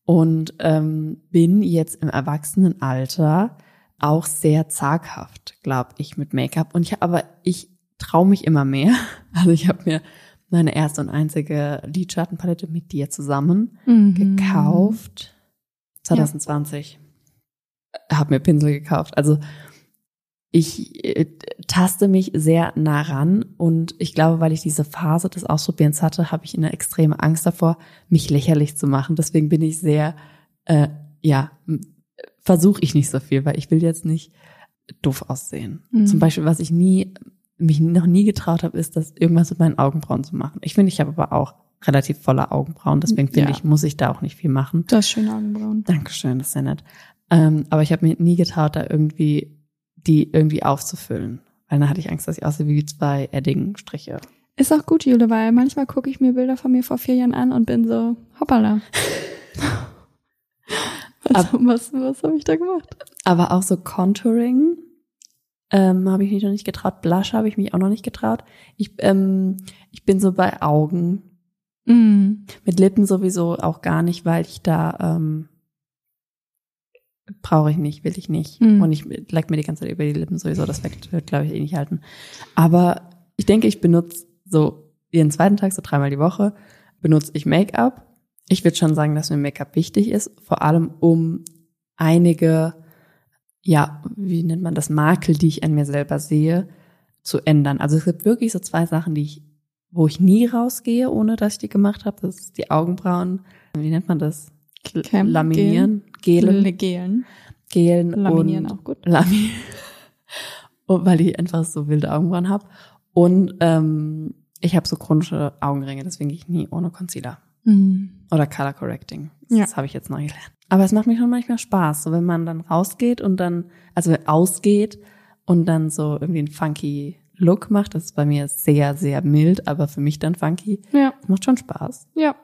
Speaker 1: Und ähm, bin jetzt im Erwachsenenalter auch sehr zaghaft, glaube ich, mit Make-up. Und ich aber ich traue mich immer mehr. Also ich habe mir meine erste und einzige Lidschattenpalette mit dir zusammen
Speaker 2: Mhm.
Speaker 1: gekauft. 2020. Hab mir Pinsel gekauft. Also ich äh, taste mich sehr nah ran und ich glaube, weil ich diese Phase des Ausprobierens hatte, habe ich eine extreme Angst davor, mich lächerlich zu machen. Deswegen bin ich sehr, äh, ja, versuche ich nicht so viel, weil ich will jetzt nicht doof aussehen.
Speaker 2: Mhm.
Speaker 1: Zum Beispiel, was ich nie, mich noch nie getraut habe, ist, das irgendwas mit meinen Augenbrauen zu machen. Ich finde, ich habe aber auch relativ volle Augenbrauen, deswegen finde
Speaker 2: Ja.
Speaker 1: ich, muss ich da auch nicht viel machen.
Speaker 2: Du hast schöne Augenbrauen.
Speaker 1: Dankeschön, das ist sehr nett. Ähm, aber ich habe mir nie getraut, da irgendwie die irgendwie aufzufüllen. Weil dann hatte ich Angst, dass ich aussehe wie zwei Edding-Striche.
Speaker 2: Ist auch gut, Jule, weil manchmal gucke ich mir Bilder von mir vor vier Jahren an und bin so, hoppala. was, was, was habe ich da gemacht?
Speaker 1: Aber auch so Contouring ähm, habe ich mich noch nicht getraut. Blush habe ich mich auch noch nicht getraut. Ich, ähm, ich bin so bei Augen.
Speaker 2: Mm.
Speaker 1: Mit Lippen sowieso auch gar nicht, weil ich da, ähm, brauche ich nicht, will ich nicht.
Speaker 2: Mhm.
Speaker 1: Und ich leck mir die ganze Zeit über die Lippen sowieso, das wird, wird glaube ich, eh nicht halten. Aber ich denke, ich benutze so jeden zweiten Tag, so dreimal die Woche, benutze ich Make-up. Ich würde schon sagen, dass mir Make-up wichtig ist, vor allem um einige, ja, wie nennt man das, Makel, die ich an mir selber sehe, zu ändern. Also es gibt wirklich so zwei Sachen, die ich, wo ich nie rausgehe, ohne dass ich die gemacht habe. Das ist die Augenbrauen, wie nennt man das?
Speaker 2: Cam-
Speaker 1: Laminieren, gelen,
Speaker 2: Gelen.
Speaker 1: gelen
Speaker 2: Laminieren
Speaker 1: und
Speaker 2: auch gut.
Speaker 1: Lami und weil ich einfach so wilde Augenbrauen habe. Und ähm, ich habe so chronische Augenringe, deswegen gehe ich nie ohne Concealer.
Speaker 2: Mhm.
Speaker 1: Oder Color Correcting. Das
Speaker 2: Ja.
Speaker 1: habe ich jetzt neu gelernt. Aber es macht mir schon manchmal Spaß, so wenn man dann rausgeht und dann, also ausgeht und dann so irgendwie einen funky Look macht. Das ist bei mir sehr, sehr mild, aber für mich dann funky.
Speaker 2: Ja,
Speaker 1: Das macht schon Spaß.
Speaker 2: ja.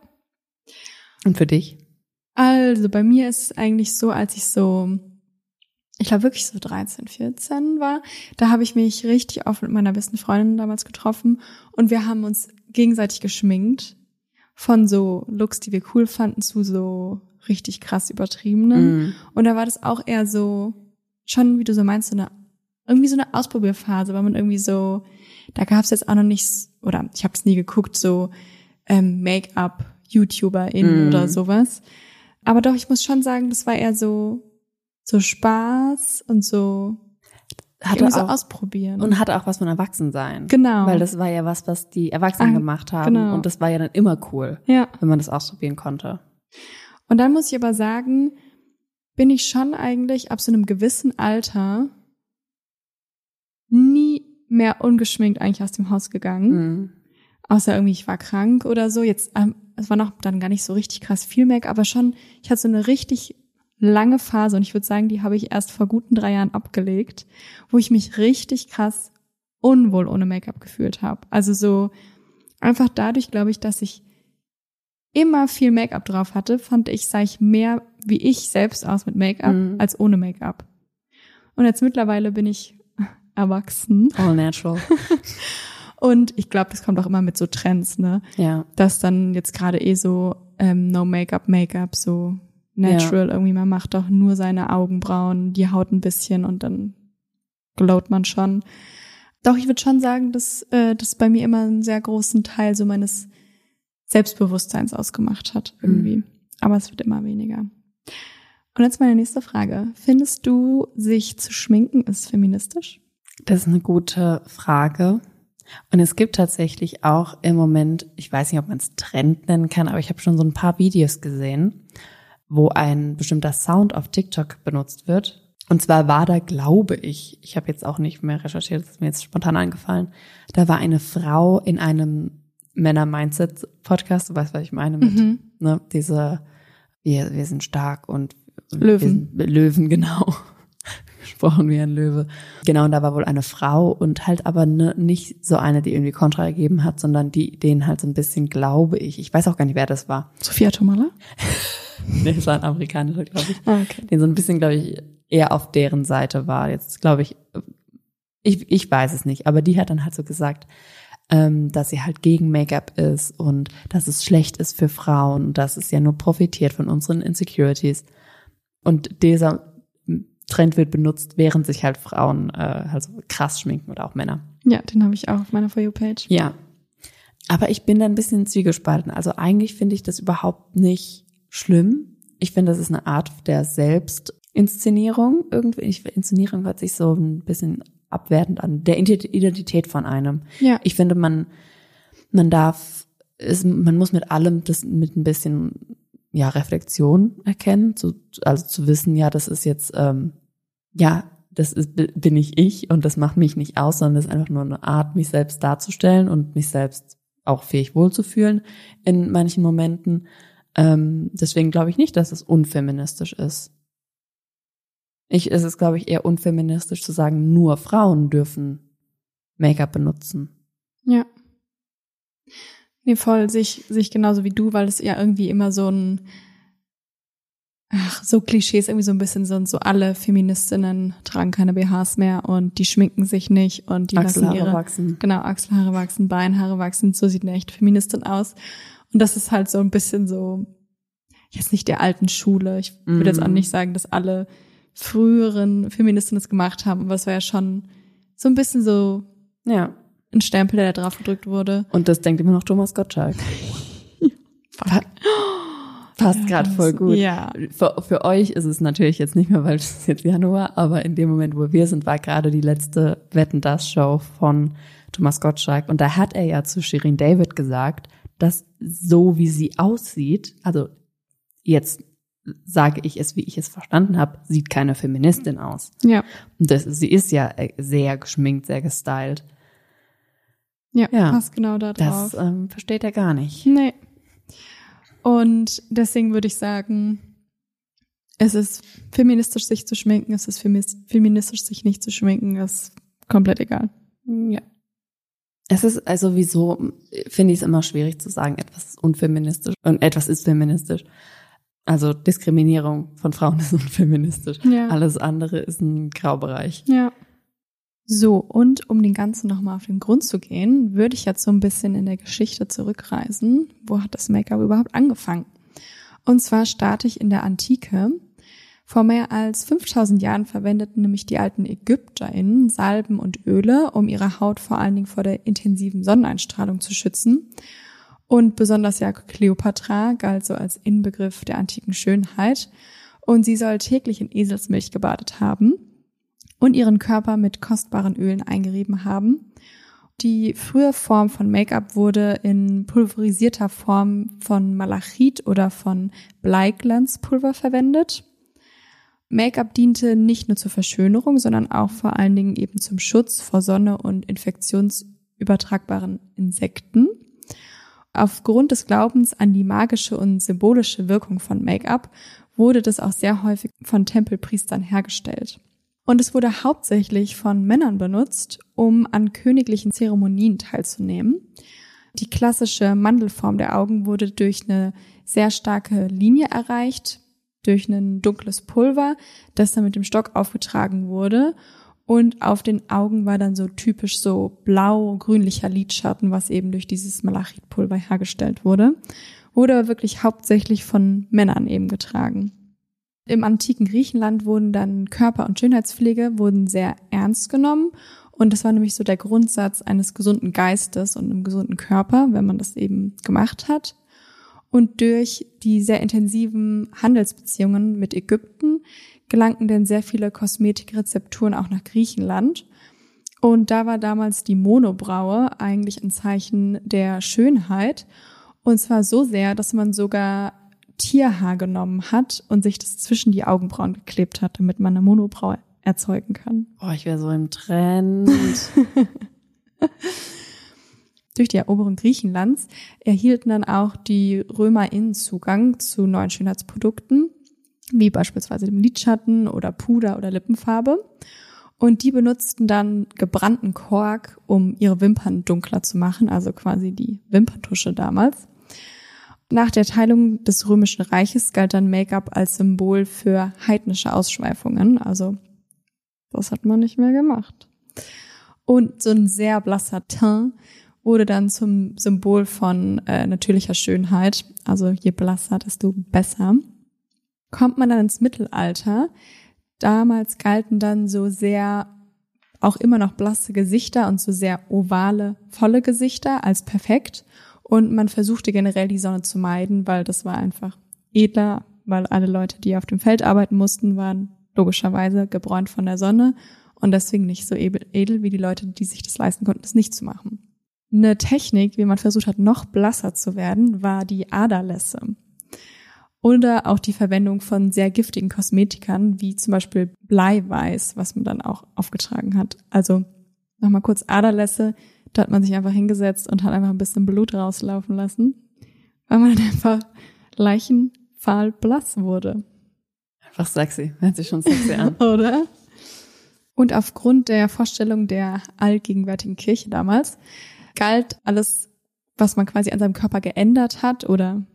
Speaker 1: Und für dich?
Speaker 2: Also bei mir ist es eigentlich so, als ich so, ich glaube wirklich so 13, 14 war, da habe ich mich richtig oft mit meiner besten Freundin damals getroffen und wir haben uns gegenseitig geschminkt von so Looks, die wir cool fanden, zu so richtig krass übertriebenen.
Speaker 1: Mm.
Speaker 2: Und da war das auch eher so, schon wie du so meinst, so eine, irgendwie so eine Ausprobierphase, weil man irgendwie so, da gab es jetzt auch noch nichts, oder ich habe es nie geguckt, so ähm, Make-up-YouTuberInnen
Speaker 1: Mhm.
Speaker 2: oder sowas. Aber doch, ich muss schon sagen, das war eher so, so Spaß und so,
Speaker 1: Hatte
Speaker 2: irgendwie so
Speaker 1: auch,
Speaker 2: ausprobieren.
Speaker 1: und hatte auch was von Erwachsensein.
Speaker 2: genau.
Speaker 1: Weil das war ja was, was die Erwachsenen
Speaker 2: Ah,
Speaker 1: gemacht haben.
Speaker 2: genau.
Speaker 1: Und das war ja dann immer cool,
Speaker 2: ja.
Speaker 1: wenn man das ausprobieren konnte.
Speaker 2: Und dann muss ich aber sagen, bin ich schon eigentlich ab so einem gewissen Alter nie mehr ungeschminkt eigentlich aus dem Haus gegangen.
Speaker 1: Mhm.
Speaker 2: Außer irgendwie, ich war krank oder so. Jetzt, ähm, es war noch dann gar nicht so richtig krass viel Make, aber schon, ich hatte so eine richtig lange Phase und ich würde sagen, die habe ich erst vor guten drei Jahren abgelegt, wo ich mich richtig krass unwohl ohne Make-up gefühlt habe. Also so einfach dadurch, glaube ich, dass ich immer viel Make-up drauf hatte, fand ich, sah ich mehr wie ich selbst aus mit Make-up
Speaker 1: Mhm.
Speaker 2: als ohne Make-up. Und jetzt mittlerweile bin ich erwachsen
Speaker 1: All natural.
Speaker 2: und ich glaube, das kommt auch immer mit so Trends, ne?
Speaker 1: ja.
Speaker 2: dass dann jetzt gerade eh so ähm, No Make-up, Make-up so natural irgendwie, man macht doch nur seine Augenbrauen, die Haut ein bisschen und dann glowt man schon. Doch, ich würde schon sagen, dass äh, das bei mir immer einen sehr großen Teil so meines Selbstbewusstseins ausgemacht hat irgendwie. Aber es wird immer weniger. Und jetzt meine nächste Frage. Findest du, sich zu schminken ist feministisch?
Speaker 1: Das ist eine gute Frage. Und es gibt tatsächlich auch im Moment, ich weiß nicht, ob man es Trend nennen kann, aber ich habe schon so ein paar Videos gesehen, wo ein bestimmter Sound auf TikTok benutzt wird. Und zwar war da, glaube ich, ich habe jetzt auch nicht mehr recherchiert, das ist mir jetzt spontan eingefallen, da war eine Frau in einem Männer-Mindset-Podcast, du weißt, was ich meine, mit ne, diese, wir, wir sind stark und
Speaker 2: Löwen.
Speaker 1: Wir sind, Löwen, genau. Gesprochen wie ein Löwe. Genau, und da war wohl eine Frau und halt aber ne, nicht so eine, die irgendwie Kontra ergeben hat, sondern die, denen halt so ein bisschen, glaube ich, ich weiß auch gar nicht, wer das war.
Speaker 2: Sophia Tomala?
Speaker 1: Nee, das war ein amerikanischer, glaube ich.
Speaker 2: Ah, okay.
Speaker 1: Den so ein bisschen, glaube ich, eher auf deren Seite war. Jetzt glaube ich, ich, ich weiß es nicht, aber die hat dann halt so gesagt, ähm, dass sie halt gegen Make-up ist und dass es schlecht ist für Frauen und dass es ja nur profitiert von unseren Insecurities. Und dieser Trend wird benutzt, während sich halt Frauen äh, halt so krass schminken oder auch Männer.
Speaker 2: Ja, den habe ich auch auf meiner For You-Page.
Speaker 1: Ja. Aber ich bin da ein bisschen zwiegespalten. Also eigentlich finde ich das überhaupt nicht schlimm. Ich finde, das ist eine Art der Selbstinszenierung. Irgendwie, ich, Inszenierung hört sich so ein bisschen abwertend an. Der Identität von einem.
Speaker 2: Ja.
Speaker 1: Ich finde, man, man darf, ist, man muss mit allem das mit ein bisschen, ja, Reflexion erkennen. Zu, also zu wissen, ja, das ist jetzt, ähm, ja, das ist, bin ich ich und das macht mich nicht aus, sondern das ist einfach nur eine Art, mich selbst darzustellen und mich selbst auch fähig wohlzufühlen in manchen Momenten. Ähm, deswegen glaube ich nicht, dass es unfeministisch ist. Ich, es ist, glaube ich, eher unfeministisch zu sagen, nur Frauen dürfen Make-up benutzen.
Speaker 2: Ja. Nee, voll, sich, sich genauso wie du, weil es ja irgendwie immer so ein, ach, so Klischees irgendwie so ein bisschen sind, so alle Feministinnen tragen keine BHs mehr und die schminken sich nicht und die lassen
Speaker 1: Achselhaare
Speaker 2: ihre,
Speaker 1: wachsen.
Speaker 2: genau, Achselhaare wachsen, Beinhaare wachsen, so sieht eine echte Feministin aus. Und das ist halt so ein bisschen so, jetzt nicht der alten Schule. Ich würde jetzt auch
Speaker 1: Mhm.
Speaker 2: nicht sagen, dass alle früheren Feministinnen das gemacht haben. Aber es war ja schon so ein bisschen so
Speaker 1: Ja.
Speaker 2: ein Stempel, der da drauf gedrückt wurde.
Speaker 1: Und das denkt immer noch Thomas Gottschalk. Pa- Passt gerade voll gut.
Speaker 2: Ja.
Speaker 1: Für, für euch ist es natürlich jetzt nicht mehr, weil es ist jetzt Januar, aber in dem Moment, wo wir sind, war gerade die letzte Wetten das Show von Thomas Gottschalk und da hat er ja zu Shirin David gesagt, dass so wie sie aussieht, also jetzt sage ich es, wie ich es verstanden habe, sieht keine Feministin aus.
Speaker 2: Ja.
Speaker 1: Und das, sie ist ja äh, sehr geschminkt, sehr gestylt.
Speaker 2: Ja,
Speaker 1: Ja.
Speaker 2: passt genau da drauf.
Speaker 1: Das ähm, versteht er gar nicht.
Speaker 2: Nee. Und deswegen würde ich sagen, es ist feministisch, sich zu schminken, es ist feministisch, sich nicht zu schminken, ist komplett egal.
Speaker 1: Ja. Es ist also wieso finde ich es immer schwierig zu sagen, etwas ist unfeministisch und etwas ist feministisch. Also Diskriminierung von Frauen ist unfeministisch.
Speaker 2: Ja.
Speaker 1: Alles andere ist ein Graubereich.
Speaker 2: Ja. So, und um den Ganzen nochmal auf den Grund zu gehen, würde ich jetzt so ein bisschen in der Geschichte zurückreisen. Wo hat das Make-up überhaupt angefangen? Und zwar starte ich in der Antike. Vor mehr als 5000 Jahren verwendeten nämlich die alten ÄgypterInnen Salben und Öle, um ihre Haut vor allen Dingen vor der intensiven Sonneneinstrahlung zu schützen. Und besonders ja Kleopatra galt so als Inbegriff der antiken Schönheit. Und sie soll täglich in Eselsmilch gebadet haben und ihren Körper mit kostbaren Ölen eingerieben haben. Die frühe Form von Make-up wurde in pulverisierter Form von Malachit oder von Bleiglanzpulver verwendet. Make-up diente nicht nur zur Verschönerung, sondern auch vor allen Dingen eben zum Schutz vor Sonne und infektionsübertragbaren Insekten. Aufgrund des Glaubens an die magische und symbolische Wirkung von Make-up wurde das auch sehr häufig von Tempelpriestern hergestellt. Und es wurde hauptsächlich von Männern benutzt, um an königlichen Zeremonien teilzunehmen. Die klassische Mandelform der Augen wurde durch eine sehr starke Linie erreicht, durch ein dunkles Pulver, das dann mit dem Stock aufgetragen wurde. Und auf den Augen war dann so typisch so blau-grünlicher Lidschatten, was eben durch dieses Malachitpulver hergestellt wurde. Wurde wirklich hauptsächlich von Männern eben getragen. Im antiken Griechenland wurden dann Körper- und Schönheitspflege wurden sehr ernst genommen. Und das war nämlich so der Grundsatz eines gesunden Geistes und einem gesunden Körper, wenn man das eben gemacht hat. Und durch die sehr intensiven Handelsbeziehungen mit Ägypten gelangten denn sehr viele Kosmetikrezepturen auch nach Griechenland. Und da war damals die Monobraue eigentlich ein Zeichen der Schönheit. Und zwar so sehr, dass man sogar Tierhaar genommen hat und sich das zwischen die Augenbrauen geklebt hat, damit man eine Monobraue erzeugen kann.
Speaker 1: Boah, ich wäre so im Trend.
Speaker 2: Durch die Eroberung Griechenlands erhielten dann auch die RömerInnen Zugang zu neuen Schönheitsprodukten, wie beispielsweise dem Lidschatten oder Puder oder Lippenfarbe. Und die benutzten dann gebrannten Kork, um ihre Wimpern dunkler zu machen, also quasi die Wimperntusche damals. Nach der Teilung des Römischen Reiches galt dann Make-up als Symbol für heidnische Ausschweifungen, also das hat man nicht mehr gemacht. Und so ein sehr blasser Teint wurde dann zum Symbol von äh, natürlicher Schönheit. Also je blasser, desto besser. Kommt man dann ins Mittelalter. Damals galten dann so sehr auch immer noch blasse Gesichter und so sehr ovale, volle Gesichter als perfekt. Und man versuchte generell die Sonne zu meiden, weil das war einfach edler, weil alle Leute, die auf dem Feld arbeiten mussten, waren logischerweise gebräunt von der Sonne und deswegen nicht so edel wie die Leute, die sich das leisten konnten, das nicht zu machen. Eine Technik, wie man versucht hat, noch blasser zu werden, war die Aderlässe. Oder auch die Verwendung von sehr giftigen Kosmetikern, wie zum Beispiel Bleiweiß, was man dann auch aufgetragen hat. Also nochmal kurz Aderlässe, da hat man sich einfach hingesetzt und hat einfach ein bisschen Blut rauslaufen lassen, weil man einfach leichenfahl blass wurde.
Speaker 1: Einfach sexy. Hört sich schon sexy an.
Speaker 2: Oder? Und aufgrund der Vorstellung der allgegenwärtigen Kirche damals galt alles, was man quasi an seinem Körper geändert hat oder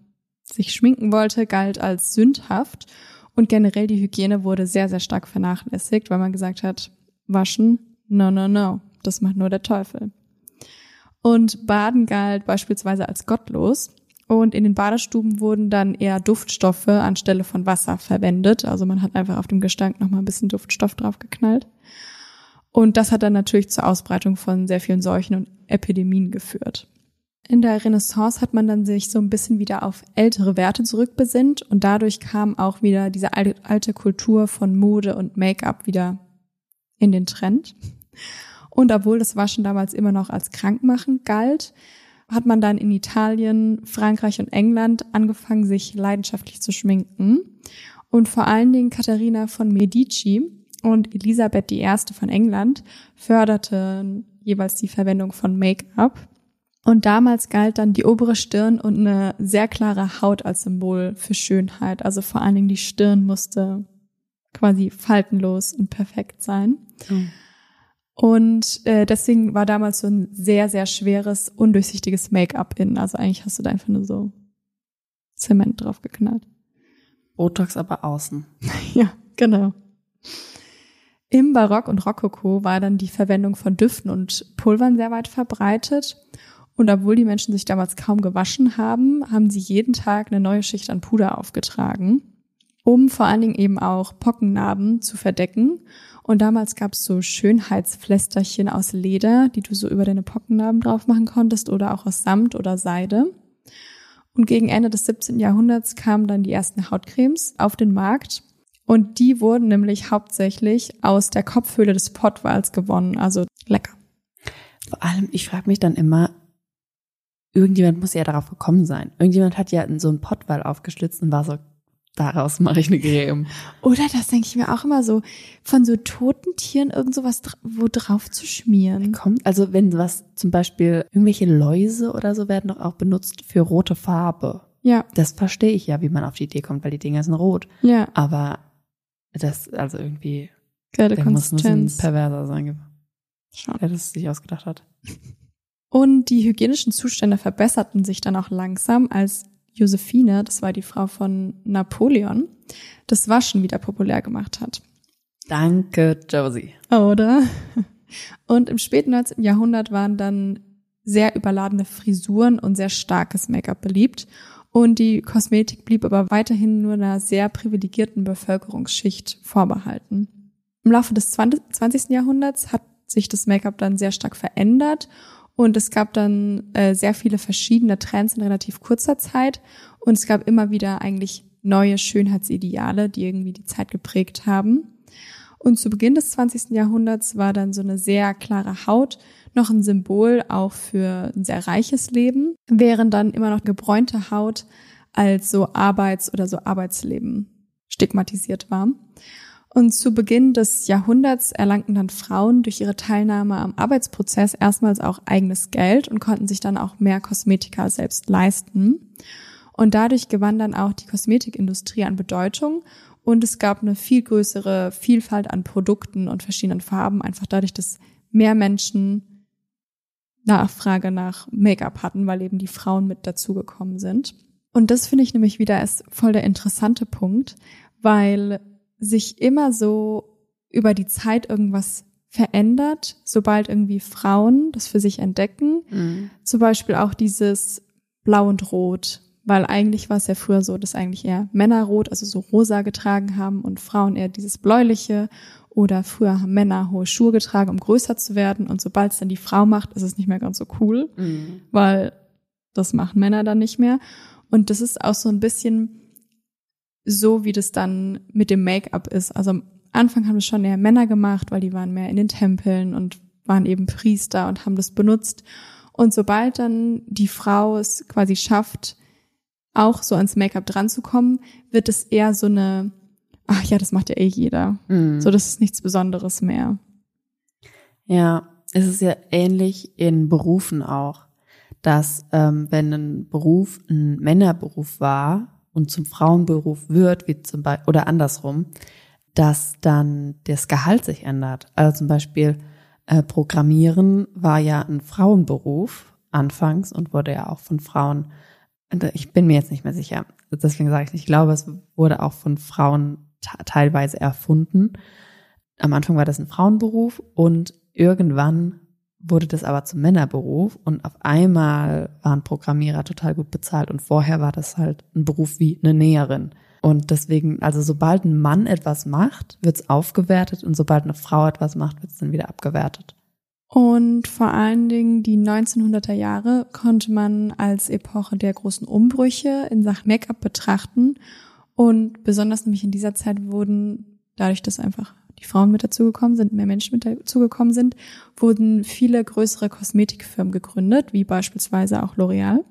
Speaker 2: sich schminken wollte, galt als sündhaft. Und generell die Hygiene wurde sehr, sehr stark vernachlässigt, weil man gesagt hat, waschen, no, no, no, das macht nur der Teufel. Und Baden galt beispielsweise als gottlos. Und in den Badestuben wurden dann eher Duftstoffe anstelle von Wasser verwendet. Also man hat einfach auf dem Gestank nochmal ein bisschen Duftstoff draufgeknallt. Und das hat dann natürlich zur Ausbreitung von sehr vielen Seuchen und Epidemien geführt. In der Renaissance hat man dann sich so ein bisschen wieder auf ältere Werte zurückbesinnt und dadurch kam auch wieder diese alte, Kultur von Mode und Make-up wieder in den Trend. Und obwohl das Waschen damals immer noch als krankmachend galt, hat man dann in Italien, Frankreich und England angefangen, sich leidenschaftlich zu schminken. Und vor allen Dingen Katharina von Medici und Elisabeth I. von England förderten jeweils die Verwendung von Make-up. Und damals galt dann die obere Stirn und eine sehr klare Haut als Symbol für Schönheit. Also vor allen Dingen die Stirn musste quasi faltenlos und perfekt sein. Mhm. Und äh, deswegen war damals so ein sehr, sehr schweres, undurchsichtiges Make-up in. Also eigentlich hast du da einfach nur so Zement drauf geknallt.
Speaker 1: Botox aber außen.
Speaker 2: ja, genau. Im Barock und Rokoko war dann die Verwendung von Düften und Pulvern sehr weit verbreitet. Und obwohl die Menschen sich damals kaum gewaschen haben, haben sie jeden Tag eine neue Schicht an Puder aufgetragen, um vor allen Dingen eben auch Pockennarben zu verdecken. Und damals gab es so Schönheitsflästerchen aus Leder, die du so über deine Pockennarben drauf machen konntest oder auch aus Samt oder Seide. Und gegen Ende des 17. Jahrhunderts kamen dann die ersten Hautcremes auf den Markt. Und die wurden nämlich hauptsächlich aus der Kopfhöhle des Pottwals gewonnen. Also lecker.
Speaker 1: Vor allem, ich frage mich dann immer, irgendjemand muss ja darauf gekommen sein. Irgendjemand hat ja so einen Pottwall aufgeschlitzt und war so, daraus mache ich eine Creme.
Speaker 2: Oder das denke ich mir auch immer so, von so toten Tieren irgend sowas wo drauf zu schmieren.
Speaker 1: Kommt, also wenn was zum Beispiel, irgendwelche Läuse oder so werden doch auch benutzt für rote Farbe.
Speaker 2: Ja.
Speaker 1: Das verstehe ich ja, wie man auf die Idee kommt, weil die Dinger sind rot.
Speaker 2: Ja.
Speaker 1: Aber das, also irgendwie,
Speaker 2: Geile
Speaker 1: der muss ein bisschen perverser sein,
Speaker 2: Schon.
Speaker 1: der das sich ausgedacht hat.
Speaker 2: Und die hygienischen Zustände verbesserten sich dann auch langsam, als Josephine, das war die Frau von Napoleon, das Waschen wieder populär gemacht hat.
Speaker 1: Danke, Josie.
Speaker 2: Oder? Und im späten 19. Jahrhundert waren dann sehr überladene Frisuren und sehr starkes Make-up beliebt. Und die Kosmetik blieb aber weiterhin nur einer sehr privilegierten Bevölkerungsschicht vorbehalten. Im Laufe des 20. Jahrhunderts hat sich das Make-up dann sehr stark verändert und es gab dann äh, sehr viele verschiedene Trends in relativ kurzer Zeit. Und es gab immer wieder eigentlich neue Schönheitsideale, die irgendwie die Zeit geprägt haben. Und zu Beginn des 20. Jahrhunderts war dann so eine sehr klare Haut noch ein Symbol auch für ein sehr reiches Leben, während dann immer noch gebräunte Haut als so Arbeits- oder so Arbeitsleben stigmatisiert war. Und zu Beginn des Jahrhunderts erlangten dann Frauen durch ihre Teilnahme am Arbeitsprozess erstmals auch eigenes Geld und konnten sich dann auch mehr Kosmetika selbst leisten. Und dadurch gewann dann auch die Kosmetikindustrie an Bedeutung und es gab eine viel größere Vielfalt an Produkten und verschiedenen Farben, einfach dadurch, dass mehr Menschen Nachfrage nach Make-up hatten, weil eben die Frauen mit dazugekommen sind. Und das finde ich nämlich wieder ist voll der interessante Punkt, weil sich immer so über die Zeit irgendwas verändert, sobald irgendwie Frauen das für sich entdecken.
Speaker 1: Mhm.
Speaker 2: Zum Beispiel auch dieses Blau und Rot, weil eigentlich war es ja früher so, dass eigentlich eher Männer rot, also so rosa getragen haben und Frauen eher dieses bläuliche oder früher haben Männer hohe Schuhe getragen, um größer zu werden und sobald es dann die Frau macht, ist es nicht mehr ganz so cool,
Speaker 1: Mhm.
Speaker 2: weil das machen Männer dann nicht mehr und das ist auch so ein bisschen so, wie das dann mit dem Make-up ist. Also am Anfang haben es schon eher Männer gemacht, weil die waren mehr in den Tempeln und waren eben Priester und haben das benutzt. Und sobald dann die Frau es quasi schafft, auch so ans Make-up dran zu kommen, wird es eher so eine, ach ja, das macht ja eh jeder.
Speaker 1: Mhm.
Speaker 2: So, das ist nichts Besonderes mehr.
Speaker 1: Ja, es ist ja ähnlich in Berufen auch, dass ähm, wenn ein Beruf ein Männerberuf war und zum Frauenberuf wird, wie zum Beispiel, oder andersrum, dass dann das Gehalt sich ändert. Also zum Beispiel äh, Programmieren war ja ein Frauenberuf anfangs und wurde ja auch von Frauen, ich bin mir jetzt nicht mehr sicher, deswegen sage ich ich glaube, es wurde auch von Frauen teilweise erfunden. Am Anfang war das ein Frauenberuf und irgendwann wurde das aber zum Männerberuf und auf einmal waren Programmierer total gut bezahlt und vorher war das halt ein Beruf wie eine Näherin. Und deswegen, also sobald ein Mann etwas macht, wird's aufgewertet und sobald eine Frau etwas macht, wird's dann wieder abgewertet.
Speaker 2: Und vor allen Dingen die 1900er Jahre konnte man als Epoche der großen Umbrüche in Sachen Make-up betrachten. Und besonders nämlich in dieser Zeit wurden, dadurch, dass einfach die Frauen mit dazugekommen sind, mehr Menschen mit dazugekommen sind, wurden viele größere Kosmetikfirmen gegründet, wie beispielsweise auch L'Oreal.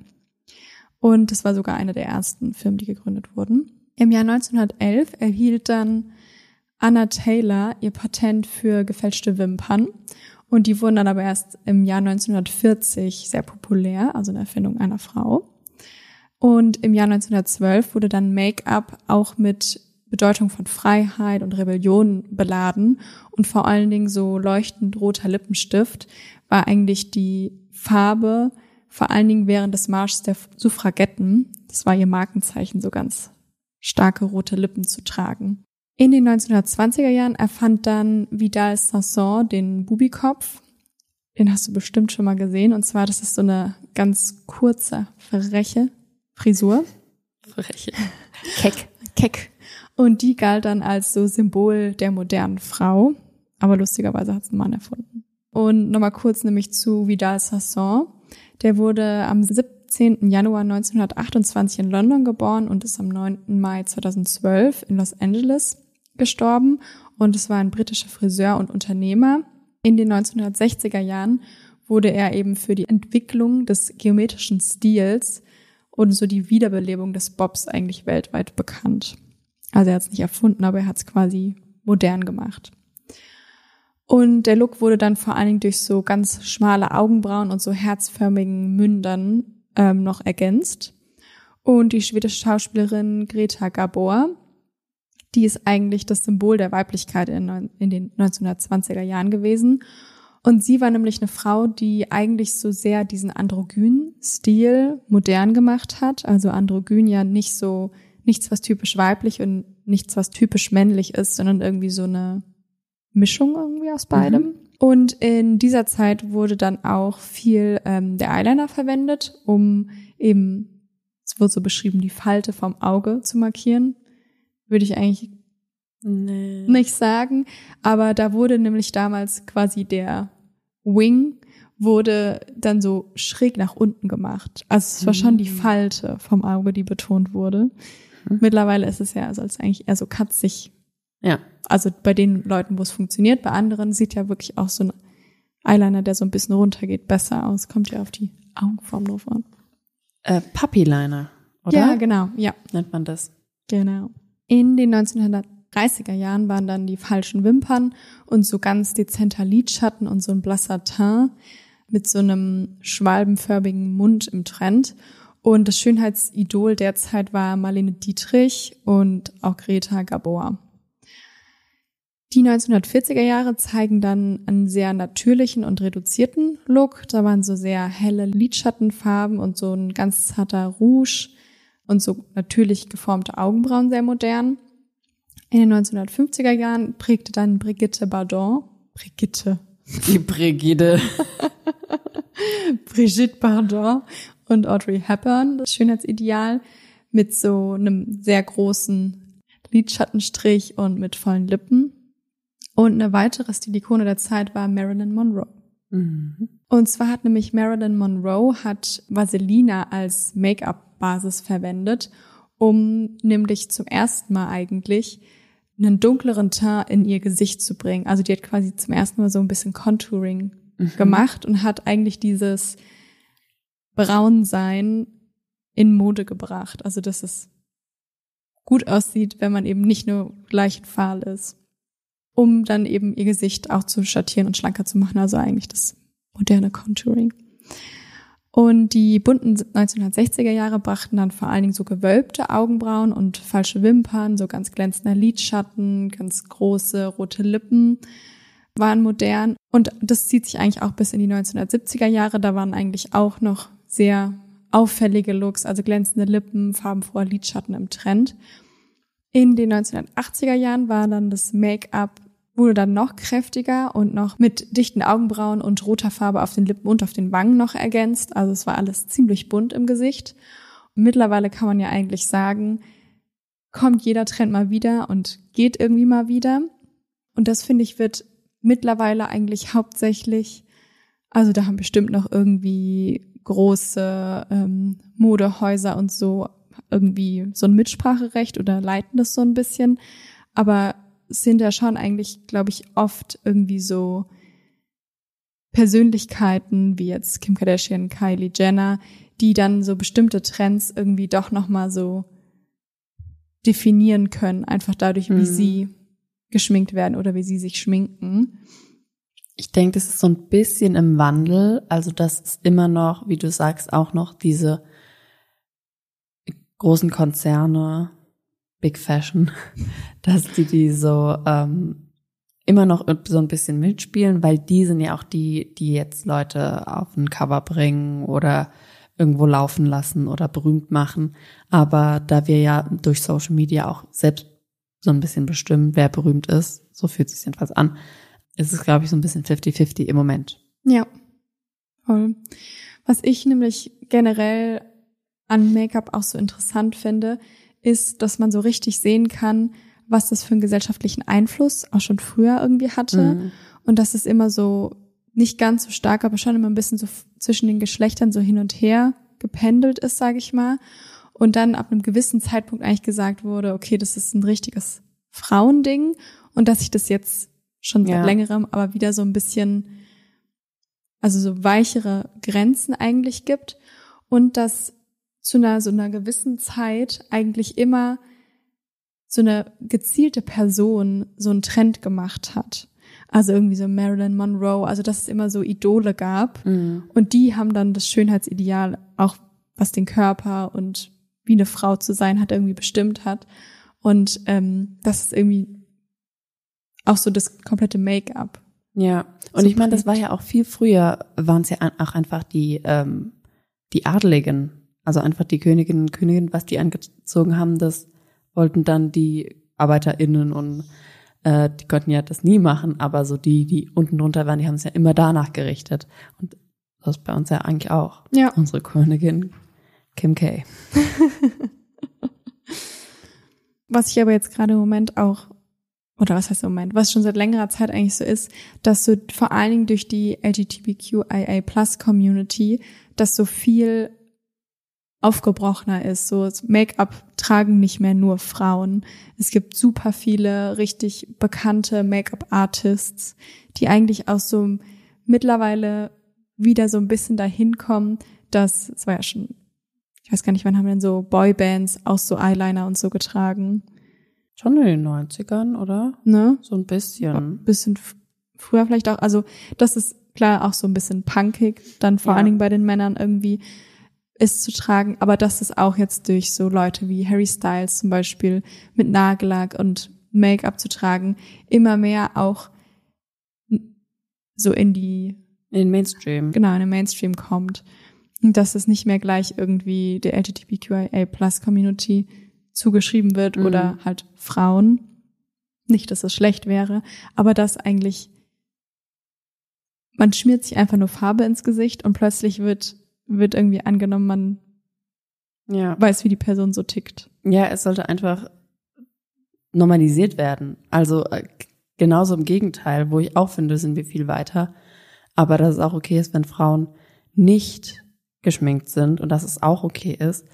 Speaker 2: Und das war sogar eine der ersten Firmen, die gegründet wurden. Im Jahr 1911 erhielt dann Anna Taylor ihr Patent für gefälschte Wimpern. Und die wurden dann aber erst im Jahr 1940 sehr populär, also eine Erfindung einer Frau. Und im Jahr 1912 wurde dann Make-up auch mit Bedeutung von Freiheit und Rebellion beladen und vor allen Dingen so leuchtend roter Lippenstift war eigentlich die Farbe, vor allen Dingen während des Marsches der Suffragetten. Das war ihr Markenzeichen, so ganz starke rote Lippen zu tragen. In den 1920er Jahren erfand dann Vidal Sasson den Bubikopf. Den hast du bestimmt schon mal gesehen. Und zwar, das ist so eine ganz kurze, freche Frisur.
Speaker 1: Freche. Keck.
Speaker 2: Keck. Und die galt dann als so Symbol der modernen Frau. Aber lustigerweise hat es ein Mann erfunden. Und nochmal kurz nämlich zu Vidal Sasson. Der wurde am 17. Januar 1928 in London geboren und ist am 9. Mai 2012 in Los Angeles gestorben. Und es war ein britischer Friseur und Unternehmer. In den 1960er Jahren wurde er eben für die Entwicklung des geometrischen Stils und so die Wiederbelebung des Bobs eigentlich weltweit bekannt. Also er hat es nicht erfunden, aber er hat es quasi modern gemacht. Und der Look wurde dann vor allen Dingen durch so ganz schmale Augenbrauen und so herzförmigen Mündern ähm, noch ergänzt. Und die schwedische Schauspielerin Greta Gabor, die ist eigentlich das Symbol der Weiblichkeit in, in den 1920er Jahren gewesen. Und sie war nämlich eine Frau, die eigentlich so sehr diesen androgynen Stil modern gemacht hat. Also androgyn ja nicht so nichts, was typisch weiblich und nichts, was typisch männlich ist, sondern irgendwie so eine Mischung irgendwie aus beidem. Mhm. Und in dieser Zeit wurde dann auch viel ähm, der Eyeliner verwendet, um eben, es wird so beschrieben, die Falte vom Auge zu markieren. Würde ich eigentlich nee. nicht sagen. Aber da wurde nämlich damals quasi der Wing wurde dann so schräg nach unten gemacht. Also es war schon die mhm. Falte vom Auge, die betont wurde. Mhm. Mittlerweile ist es ja also als eigentlich eher so katzig.
Speaker 1: Ja.
Speaker 2: Also bei den Leuten, wo es funktioniert, bei anderen sieht ja wirklich auch so ein Eyeliner, der so ein bisschen runtergeht, besser aus. Kommt ja auf die Augenform drauf an.
Speaker 1: Äh, Puppyliner, oder?
Speaker 2: Ja, genau, ja.
Speaker 1: Nennt man das.
Speaker 2: Genau. In den 1930er Jahren waren dann die falschen Wimpern und so ganz dezenter Lidschatten und so ein blasser Teint mit so einem schwalbenförmigen Mund im Trend. Und das Schönheitsidol derzeit war Marlene Dietrich und auch Greta Gabor. Die 1940er Jahre zeigen dann einen sehr natürlichen und reduzierten Look. Da waren so sehr helle Lidschattenfarben und so ein ganz zarter Rouge und so natürlich geformte Augenbrauen sehr modern. In den 1950er Jahren prägte dann Brigitte Bardot, Brigitte.
Speaker 1: Die Brigitte.
Speaker 2: Brigitte Bardot und Audrey Hepburn, das Schönheitsideal, mit so einem sehr großen Lidschattenstrich und mit vollen Lippen. Und eine weitere Stilikone der Zeit war Marilyn Monroe. Mhm. Und zwar hat nämlich Marilyn Monroe hat Vaselina als Make-up-Basis verwendet, um nämlich zum ersten Mal eigentlich einen dunkleren Teint in ihr Gesicht zu bringen. Also die hat quasi zum ersten Mal so ein bisschen Contouring mhm. gemacht und hat eigentlich dieses Braunsein in Mode gebracht. Also dass es gut aussieht, wenn man eben nicht nur leicht fahl ist, um dann eben ihr Gesicht auch zu schattieren und schlanker zu machen. Also eigentlich das moderne Contouring. Und die bunten 1960er Jahre brachten dann vor allen Dingen so gewölbte Augenbrauen und falsche Wimpern, so ganz glänzender Lidschatten, ganz große rote Lippen waren modern. Und das zieht sich eigentlich auch bis in die 1970er Jahre. Da waren eigentlich auch noch sehr auffällige Looks, also glänzende Lippen, farbenfroher Lidschatten im Trend. In den 1980er Jahren war dann das Make-up wurde dann noch kräftiger und noch mit dichten Augenbrauen und roter Farbe auf den Lippen und auf den Wangen noch ergänzt. Also es war alles ziemlich bunt im Gesicht. Und mittlerweile kann man ja eigentlich sagen, kommt jeder Trend mal wieder und geht irgendwie mal wieder. Und das finde ich wird mittlerweile eigentlich hauptsächlich, also da haben bestimmt noch irgendwie große ähm, Modehäuser und so irgendwie so ein Mitspracherecht oder leiten das so ein bisschen. Aber sind ja schon eigentlich, glaube ich, oft irgendwie so Persönlichkeiten wie jetzt Kim Kardashian, Kylie Jenner, die dann so bestimmte Trends irgendwie doch nochmal so definieren können, einfach dadurch, wie
Speaker 1: Mhm.
Speaker 2: sie geschminkt werden oder wie sie sich schminken.
Speaker 1: Ich denke, das ist so ein bisschen im Wandel. Also das ist immer noch, wie du sagst, auch noch diese großen Konzerne, Big Fashion, dass die die so ähm, immer noch so ein bisschen mitspielen, weil die sind ja auch die, die jetzt Leute auf ein Cover bringen oder irgendwo laufen lassen oder berühmt machen. Aber da wir ja durch Social Media auch selbst so ein bisschen bestimmen, wer berühmt ist, so fühlt sich jedenfalls an, ist es, glaube ich, so ein bisschen 50-50 im Moment.
Speaker 2: Ja, voll. Was ich nämlich generell an Make-up auch so interessant finde, ist, dass man so richtig sehen kann, was das für einen gesellschaftlichen Einfluss auch schon früher irgendwie hatte.
Speaker 1: Mhm.
Speaker 2: Und dass es immer so nicht ganz so stark, aber schon immer ein bisschen so zwischen den Geschlechtern so hin und her gependelt ist, sage ich mal. Und dann ab einem gewissen Zeitpunkt eigentlich gesagt wurde, okay, das ist ein richtiges Frauending und dass sich das jetzt schon seit
Speaker 1: Ja.
Speaker 2: längerem aber wieder so ein bisschen, also so weichere Grenzen eigentlich gibt und dass zu einer so einer gewissen Zeit eigentlich immer so eine gezielte Person so einen Trend gemacht hat. Also irgendwie so Marilyn Monroe, also dass es immer so Idole gab.
Speaker 1: Mhm.
Speaker 2: Und die haben dann das Schönheitsideal, auch was den Körper und wie eine Frau zu sein hat, irgendwie bestimmt hat. Und ähm, das ist irgendwie auch so das komplette Make-up.
Speaker 1: Ja, und
Speaker 2: So
Speaker 1: ich meine, das war ja auch viel früher, waren es ja auch einfach die, ähm, die Adeligen, also einfach die Königinnen und Königin, was die angezogen haben, das wollten dann die ArbeiterInnen und äh, die konnten ja das nie machen, aber so die, die unten drunter waren, die haben es ja immer danach gerichtet. Und das ist bei uns ja eigentlich auch.
Speaker 2: Ja.
Speaker 1: Unsere Königin Kim K.
Speaker 2: Was ich aber jetzt gerade im Moment auch, oder was heißt im Moment, was schon seit längerer Zeit eigentlich so ist, dass so vor allen Dingen durch die LGBTQIA Plus Community, dass so viel aufgebrochener ist. So Make-up tragen nicht mehr nur Frauen. Es gibt super viele richtig bekannte Make-up-Artists, die eigentlich auch so mittlerweile wieder so ein bisschen dahin kommen, dass, es war ja schon, ich weiß gar nicht, wann haben denn so Boybands auch so Eyeliner und so getragen,
Speaker 1: Schon in den 90ern, oder?
Speaker 2: ne?
Speaker 1: So ein bisschen.
Speaker 2: bisschen f- früher vielleicht auch, also das ist klar auch so ein bisschen punkig, dann vor
Speaker 1: Ja.
Speaker 2: allen Dingen bei den Männern irgendwie ist zu tragen, aber das ist auch jetzt durch so Leute wie Harry Styles zum Beispiel mit Nagellack und Make-up zu tragen, immer mehr auch so in die,
Speaker 1: In den Mainstream.
Speaker 2: genau, in den Mainstream kommt. Und dass es nicht mehr gleich irgendwie der LGBTQIA Plus Community zugeschrieben wird
Speaker 1: Mhm.
Speaker 2: oder halt Frauen. Nicht, dass es schlecht wäre, aber dass eigentlich man schmiert sich einfach nur Farbe ins Gesicht und plötzlich wird, wird irgendwie angenommen, man
Speaker 1: Ja.
Speaker 2: weiß, wie die Person so tickt.
Speaker 1: Ja, es sollte einfach normalisiert werden. Also äh, genauso im Gegenteil, wo ich auch finde, sind wir viel weiter. Aber dass es auch okay ist, wenn Frauen nicht geschminkt sind und dass es auch okay ist.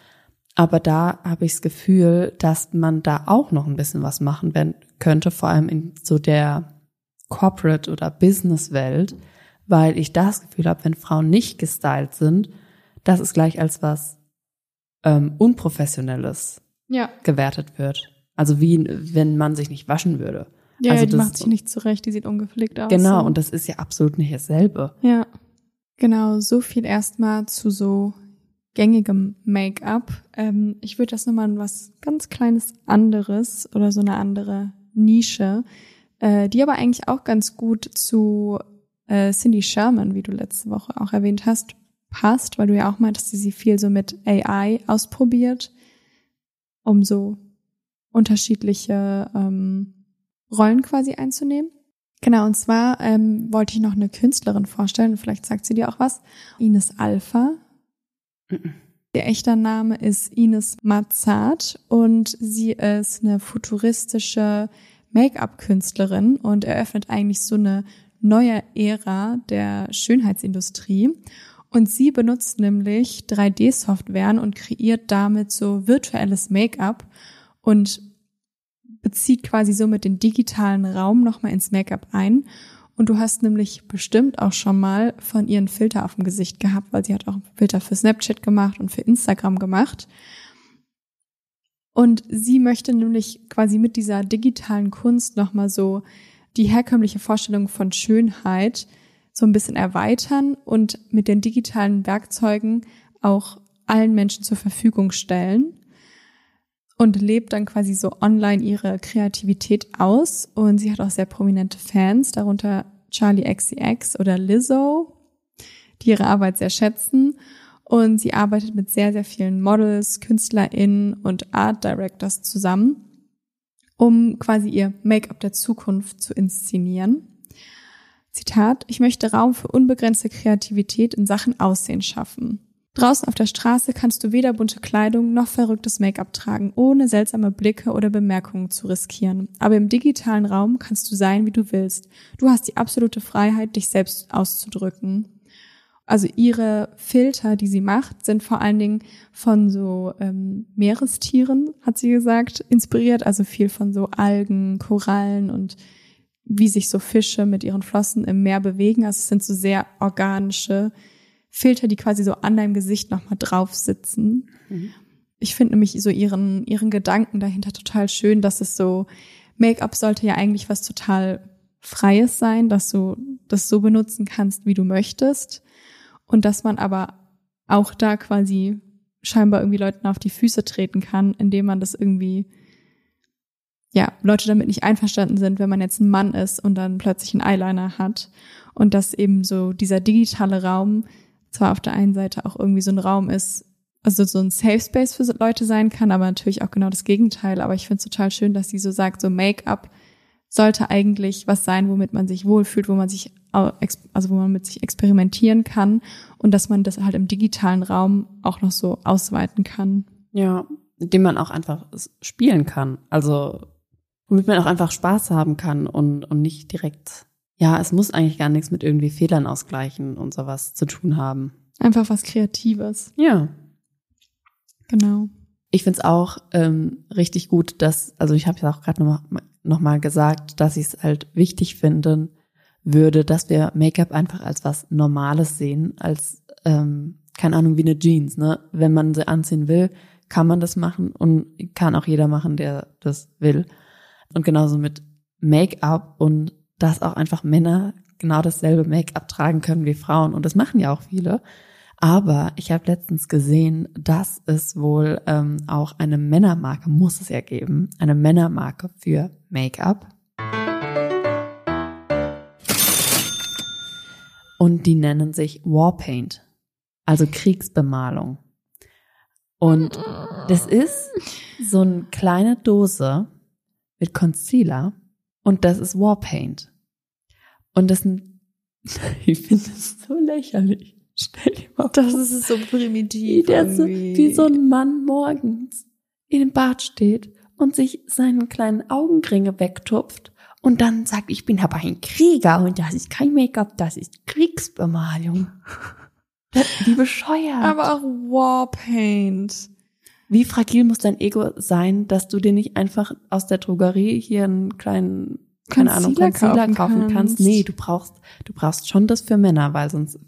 Speaker 1: Aber da habe ich das Gefühl, dass man da auch noch ein bisschen was machen wenn, könnte, vor allem in so der Corporate- oder Business-Welt, weil ich das Gefühl habe, wenn Frauen nicht gestylt sind, das ist gleich als was ähm, Unprofessionelles
Speaker 2: Ja.
Speaker 1: gewertet wird. Also wie wenn man sich nicht waschen würde.
Speaker 2: Ja,
Speaker 1: Also
Speaker 2: die
Speaker 1: das-
Speaker 2: macht sich nicht zurecht, die sieht ungepflegt aus.
Speaker 1: Genau, und das ist ja absolut nicht dasselbe.
Speaker 2: Ja. Genau, so viel erstmal zu so gängigem Make-up. Ähm, ich würde das nochmal in was ganz kleines anderes oder so eine andere Nische, äh, die aber eigentlich auch ganz gut zu äh, Cindy Sherman, wie du letzte Woche auch erwähnt hast, passt, weil du ja auch meintest, dass sie viel so mit AI ausprobiert, um so unterschiedliche ähm, Rollen quasi einzunehmen. Genau, und zwar ähm, wollte ich noch eine Künstlerin vorstellen, vielleicht sagt sie dir auch was. Ines Alpha. Der echte Name ist Ines Mazzat und sie ist eine futuristische Make-up-Künstlerin und eröffnet eigentlich so eine neue Ära der Schönheitsindustrie. Und sie benutzt nämlich 3D-Softwaren und kreiert damit so virtuelles Make-up und bezieht quasi somit den digitalen Raum nochmal ins Make-up ein. Und du hast nämlich bestimmt auch schon mal von ihren Filter auf dem Gesicht gehabt, weil sie hat auch Filter für Snapchat gemacht und für Instagram gemacht. Und sie möchte nämlich quasi mit dieser digitalen Kunst nochmal so die herkömmliche Vorstellung von Schönheit so ein bisschen erweitern und mit den digitalen Werkzeugen auch allen Menschen zur Verfügung stellen und lebt dann quasi so online ihre Kreativität aus. Und sie hat auch sehr prominente Fans, darunter Charlie XCX oder Lizzo, die ihre Arbeit sehr schätzen. Und sie arbeitet mit sehr, sehr vielen Models, KünstlerInnen und Art Directors zusammen, um quasi ihr Make-up der Zukunft zu inszenieren. Zitat, ich möchte Raum für unbegrenzte Kreativität in Sachen Aussehen schaffen. Draußen auf der Straße kannst du weder bunte Kleidung noch verrücktes Make-up tragen, ohne seltsame Blicke oder Bemerkungen zu riskieren. Aber im digitalen Raum kannst du sein, wie du willst. Du hast die absolute Freiheit, dich selbst auszudrücken. Also ihre Filter, die sie macht, sind vor allen Dingen von so ähm, Meerestieren, hat sie gesagt, inspiriert. Also viel von so Algen, Korallen und wie sich so Fische mit ihren Flossen im Meer bewegen. Also es sind so sehr organische Filter, die quasi so an deinem Gesicht nochmal drauf sitzen. Mhm. Ich finde nämlich so ihren, ihren Gedanken dahinter total schön, dass es so, Make-up sollte ja eigentlich was total Freies sein, dass du das so benutzen kannst, wie du möchtest und dass man aber auch da quasi scheinbar irgendwie Leuten auf die Füße treten kann, indem man das irgendwie, ja, Leute damit nicht einverstanden sind, wenn man jetzt ein Mann ist und dann plötzlich einen Eyeliner hat und dass eben so dieser digitale Raum zwar auf der einen Seite auch irgendwie so ein Raum ist, also so ein Safe Space für Leute sein kann, aber natürlich auch genau das Gegenteil. Aber ich finde es total schön, dass sie so sagt, so Make-up sollte eigentlich was sein, womit man sich wohlfühlt, wo man sich also wo man mit sich experimentieren kann und dass man das halt im digitalen Raum auch noch so ausweiten kann.
Speaker 1: Ja, indem man auch einfach spielen kann. Also womit man auch einfach Spaß haben kann und, und nicht direkt, ja, es muss eigentlich gar nichts mit irgendwie Fehlern ausgleichen und sowas zu tun haben.
Speaker 2: Einfach was Kreatives.
Speaker 1: Ja.
Speaker 2: Genau.
Speaker 1: Ich find's auch ähm, richtig gut, dass, also ich habe ja auch gerade nochmal noch mal gesagt, dass ich es halt wichtig finde, würde, dass wir Make-up einfach als was Normales sehen, als, ähm, keine Ahnung, wie eine Jeans, ne? Wenn man sie anziehen will, kann man das machen und kann auch jeder machen, der das will. Und genauso mit Make-up und dass auch einfach Männer genau dasselbe Make-up tragen können wie Frauen. Und das machen ja auch viele. Aber ich habe letztens gesehen, dass es wohl ähm, auch eine Männermarke, muss es ja geben, eine Männermarke für Make-up. Und die nennen sich Warpaint, also Kriegsbemalung. Und das ist so eine kleine Dose mit Concealer und das ist Warpaint. Und das sind, ich finde das so lächerlich. Stell dir mal
Speaker 2: Das ist so primitiv.
Speaker 1: Wie, der so, wie so ein Mann morgens in dem Bad steht und sich seinen kleinen Augenringe wegtupft und dann sagt, ich bin aber ein Krieger und das ist kein Make-up, das ist Kriegsbemalung. Wie bescheuert.
Speaker 2: Aber auch Warpaint.
Speaker 1: Wie fragil muss dein Ego sein, dass du dir nicht einfach aus der Drogerie hier einen kleinen, keine Ahnung, Concealer kaufen, kaufen kannst. kannst. Nee, du brauchst, du brauchst schon das für Männer, weil sonst,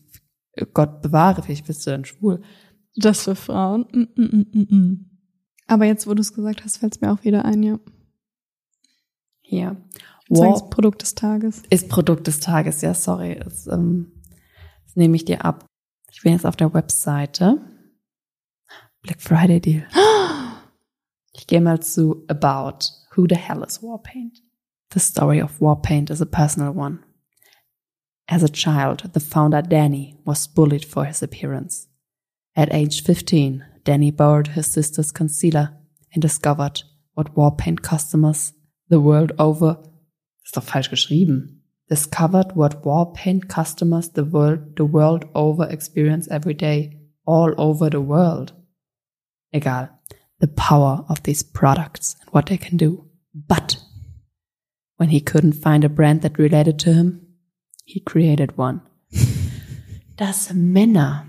Speaker 1: Gott bewahre, vielleicht bist du dann schwul.
Speaker 2: Das für Frauen. Mm, mm, mm, mm. Aber jetzt, wo du es gesagt hast, fällt es mir auch wieder ein, ja.
Speaker 1: Ja.
Speaker 2: Wow. Produkt des Tages.
Speaker 1: Ist Produkt des Tages, ja, sorry. Das, ähm, das nehme ich dir ab. Ich bin jetzt auf der Webseite. Black Friday Deal. Ich gehe mal zu About. Who the hell is Warpaint? The story of Warpaint is a personal one. As a child, the founder Danny was bullied for his appearance. At age 15, Danny borrowed his sister's concealer and discovered what Warpaint customers the world over ist doch falsch geschrieben. discovered what Warpaint customers the world, the world over experience every day, all over the world. Egal. The power of these products and what they can do. But when he couldn't find a brand that related to him, he created one. Dass Männer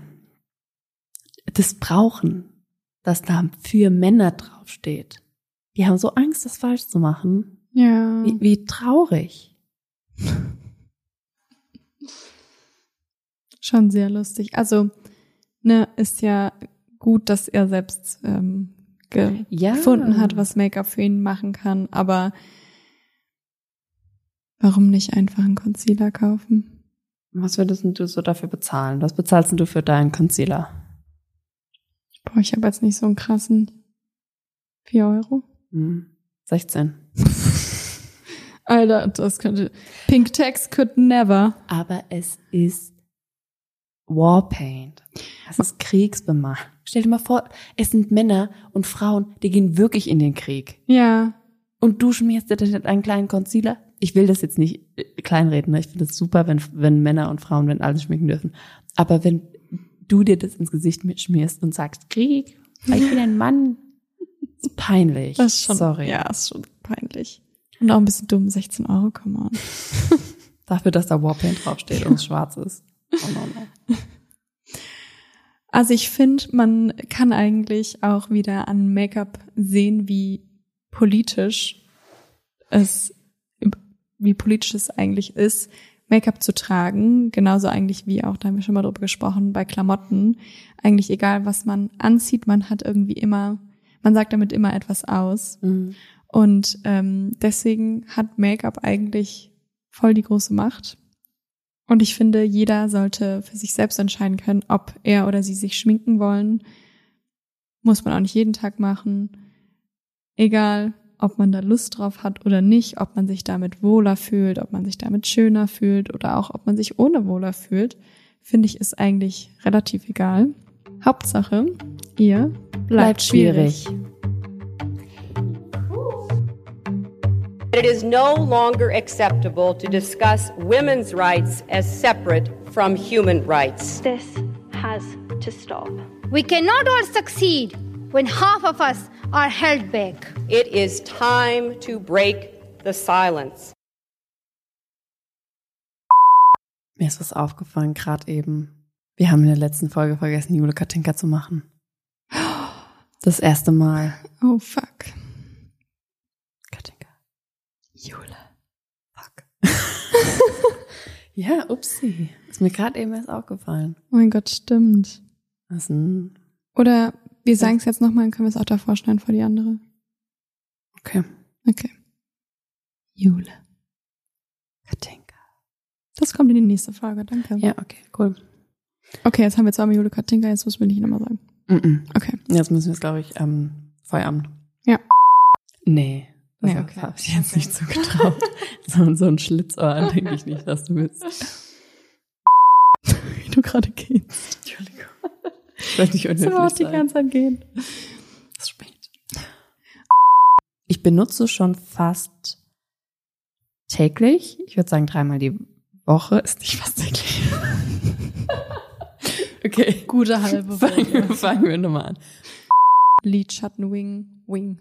Speaker 1: das brauchen, dass da für Männer draufsteht. Die haben so Angst, das falsch zu machen.
Speaker 2: Ja.
Speaker 1: Wie, wie traurig.
Speaker 2: Schon sehr lustig. Also, ne, ist ja gut, dass er selbst ähm, ge
Speaker 1: Ja.
Speaker 2: gefunden hat, was Make-up für ihn machen kann, aber warum nicht einfach einen Concealer kaufen?
Speaker 1: Was würdest du so dafür bezahlen? Was bezahlst du für deinen Concealer?
Speaker 2: Boah, ich habe jetzt nicht so einen krassen 4 Euro.
Speaker 1: Hm, 16.
Speaker 2: Alter, das könnte. Pink Text could never.
Speaker 1: Aber es ist Warpaint. Es ist Kriegsbemal. Stell dir mal vor, es sind Männer und Frauen, die gehen wirklich in den Krieg.
Speaker 2: Ja.
Speaker 1: Und du schmierst dir dann einen kleinen Concealer. Ich will das jetzt nicht äh, kleinreden. Ne? Ich finde es super, wenn, wenn Männer und Frauen, wenn alle schminken dürfen. Aber wenn du dir das ins Gesicht mit schmierst und sagst, Krieg, weil ich bin ein Mann, ist peinlich.
Speaker 2: Das ist schon,
Speaker 1: Sorry.
Speaker 2: Ja, ist schon peinlich. Und auch ein bisschen dumm, 16 Euro, come on.
Speaker 1: Dafür, dass da Warpaint draufsteht und es schwarz ist. Oh no, no.
Speaker 2: Also ich finde, man kann eigentlich auch wieder an Make-up sehen, wie politisch es, wie politisch es eigentlich ist, Make-up zu tragen. Genauso eigentlich wie auch, da haben wir schon mal drüber gesprochen, bei Klamotten. Eigentlich egal, was man anzieht, man hat irgendwie immer, man sagt damit immer etwas aus.
Speaker 1: Mhm.
Speaker 2: Und ähm, deswegen hat Make-up eigentlich voll die große Macht. Und ich finde, jeder sollte für sich selbst entscheiden können, ob er oder sie sich schminken wollen. Muss man auch nicht jeden Tag machen. Egal, ob man da Lust drauf hat oder nicht, ob man sich damit wohler fühlt, ob man sich damit schöner fühlt oder auch ob man sich ohne wohler fühlt, finde ich, ist eigentlich relativ egal. Hauptsache, ihr bleibt,
Speaker 1: Bleibt schwierig.
Speaker 4: It is no longer acceptable to discuss women's rights as separate from human rights.
Speaker 5: This has to stop.
Speaker 6: We cannot all succeed when half of us are held back.
Speaker 4: It is time to break the silence.
Speaker 1: Mir ist was aufgefallen, gerade eben. Wir haben in der letzten Folge vergessen, Jule Katinka zu machen. Das erste Mal.
Speaker 2: Oh fuck. Jule.
Speaker 1: Fuck. ja, upsie. Ist mir gerade eben erst aufgefallen.
Speaker 2: Oh mein Gott, stimmt.
Speaker 1: Ist ein,
Speaker 2: Oder wir sagen es jetzt nochmal, dann können wir es auch davor schneiden vor die andere.
Speaker 1: okay.
Speaker 2: Okay. Jule.
Speaker 1: Katinka.
Speaker 2: Das kommt in die nächste Folge, danke.
Speaker 1: Ja, okay, cool.
Speaker 2: Okay, jetzt haben wir zweimal Jule Katinka, jetzt müssen wir nicht nochmal sagen.
Speaker 1: Mm -mm.
Speaker 2: Okay.
Speaker 1: Jetzt müssen wir es, glaube ich, ähm, Feierabend.
Speaker 2: Ja.
Speaker 1: Nee.
Speaker 2: Nee,
Speaker 1: nee,
Speaker 2: okay.
Speaker 1: habe ich jetzt nicht so getraut. so, so ein Schlitzohr denke ich nicht, dass du bist.
Speaker 2: Wie du gerade gehst.
Speaker 1: Entschuldigung. Ich wollte nicht
Speaker 2: soll auch
Speaker 1: unhöflich
Speaker 2: die
Speaker 1: sein.
Speaker 2: ganze Zeit gehen.
Speaker 1: Es ist spät. Ich benutze schon fast täglich. Ich würde sagen dreimal die Woche. Ist nicht fast täglich. okay.
Speaker 2: Gute halbe
Speaker 1: Fangen, fangen wir nochmal an.
Speaker 2: Lidschatten Wing, Wing.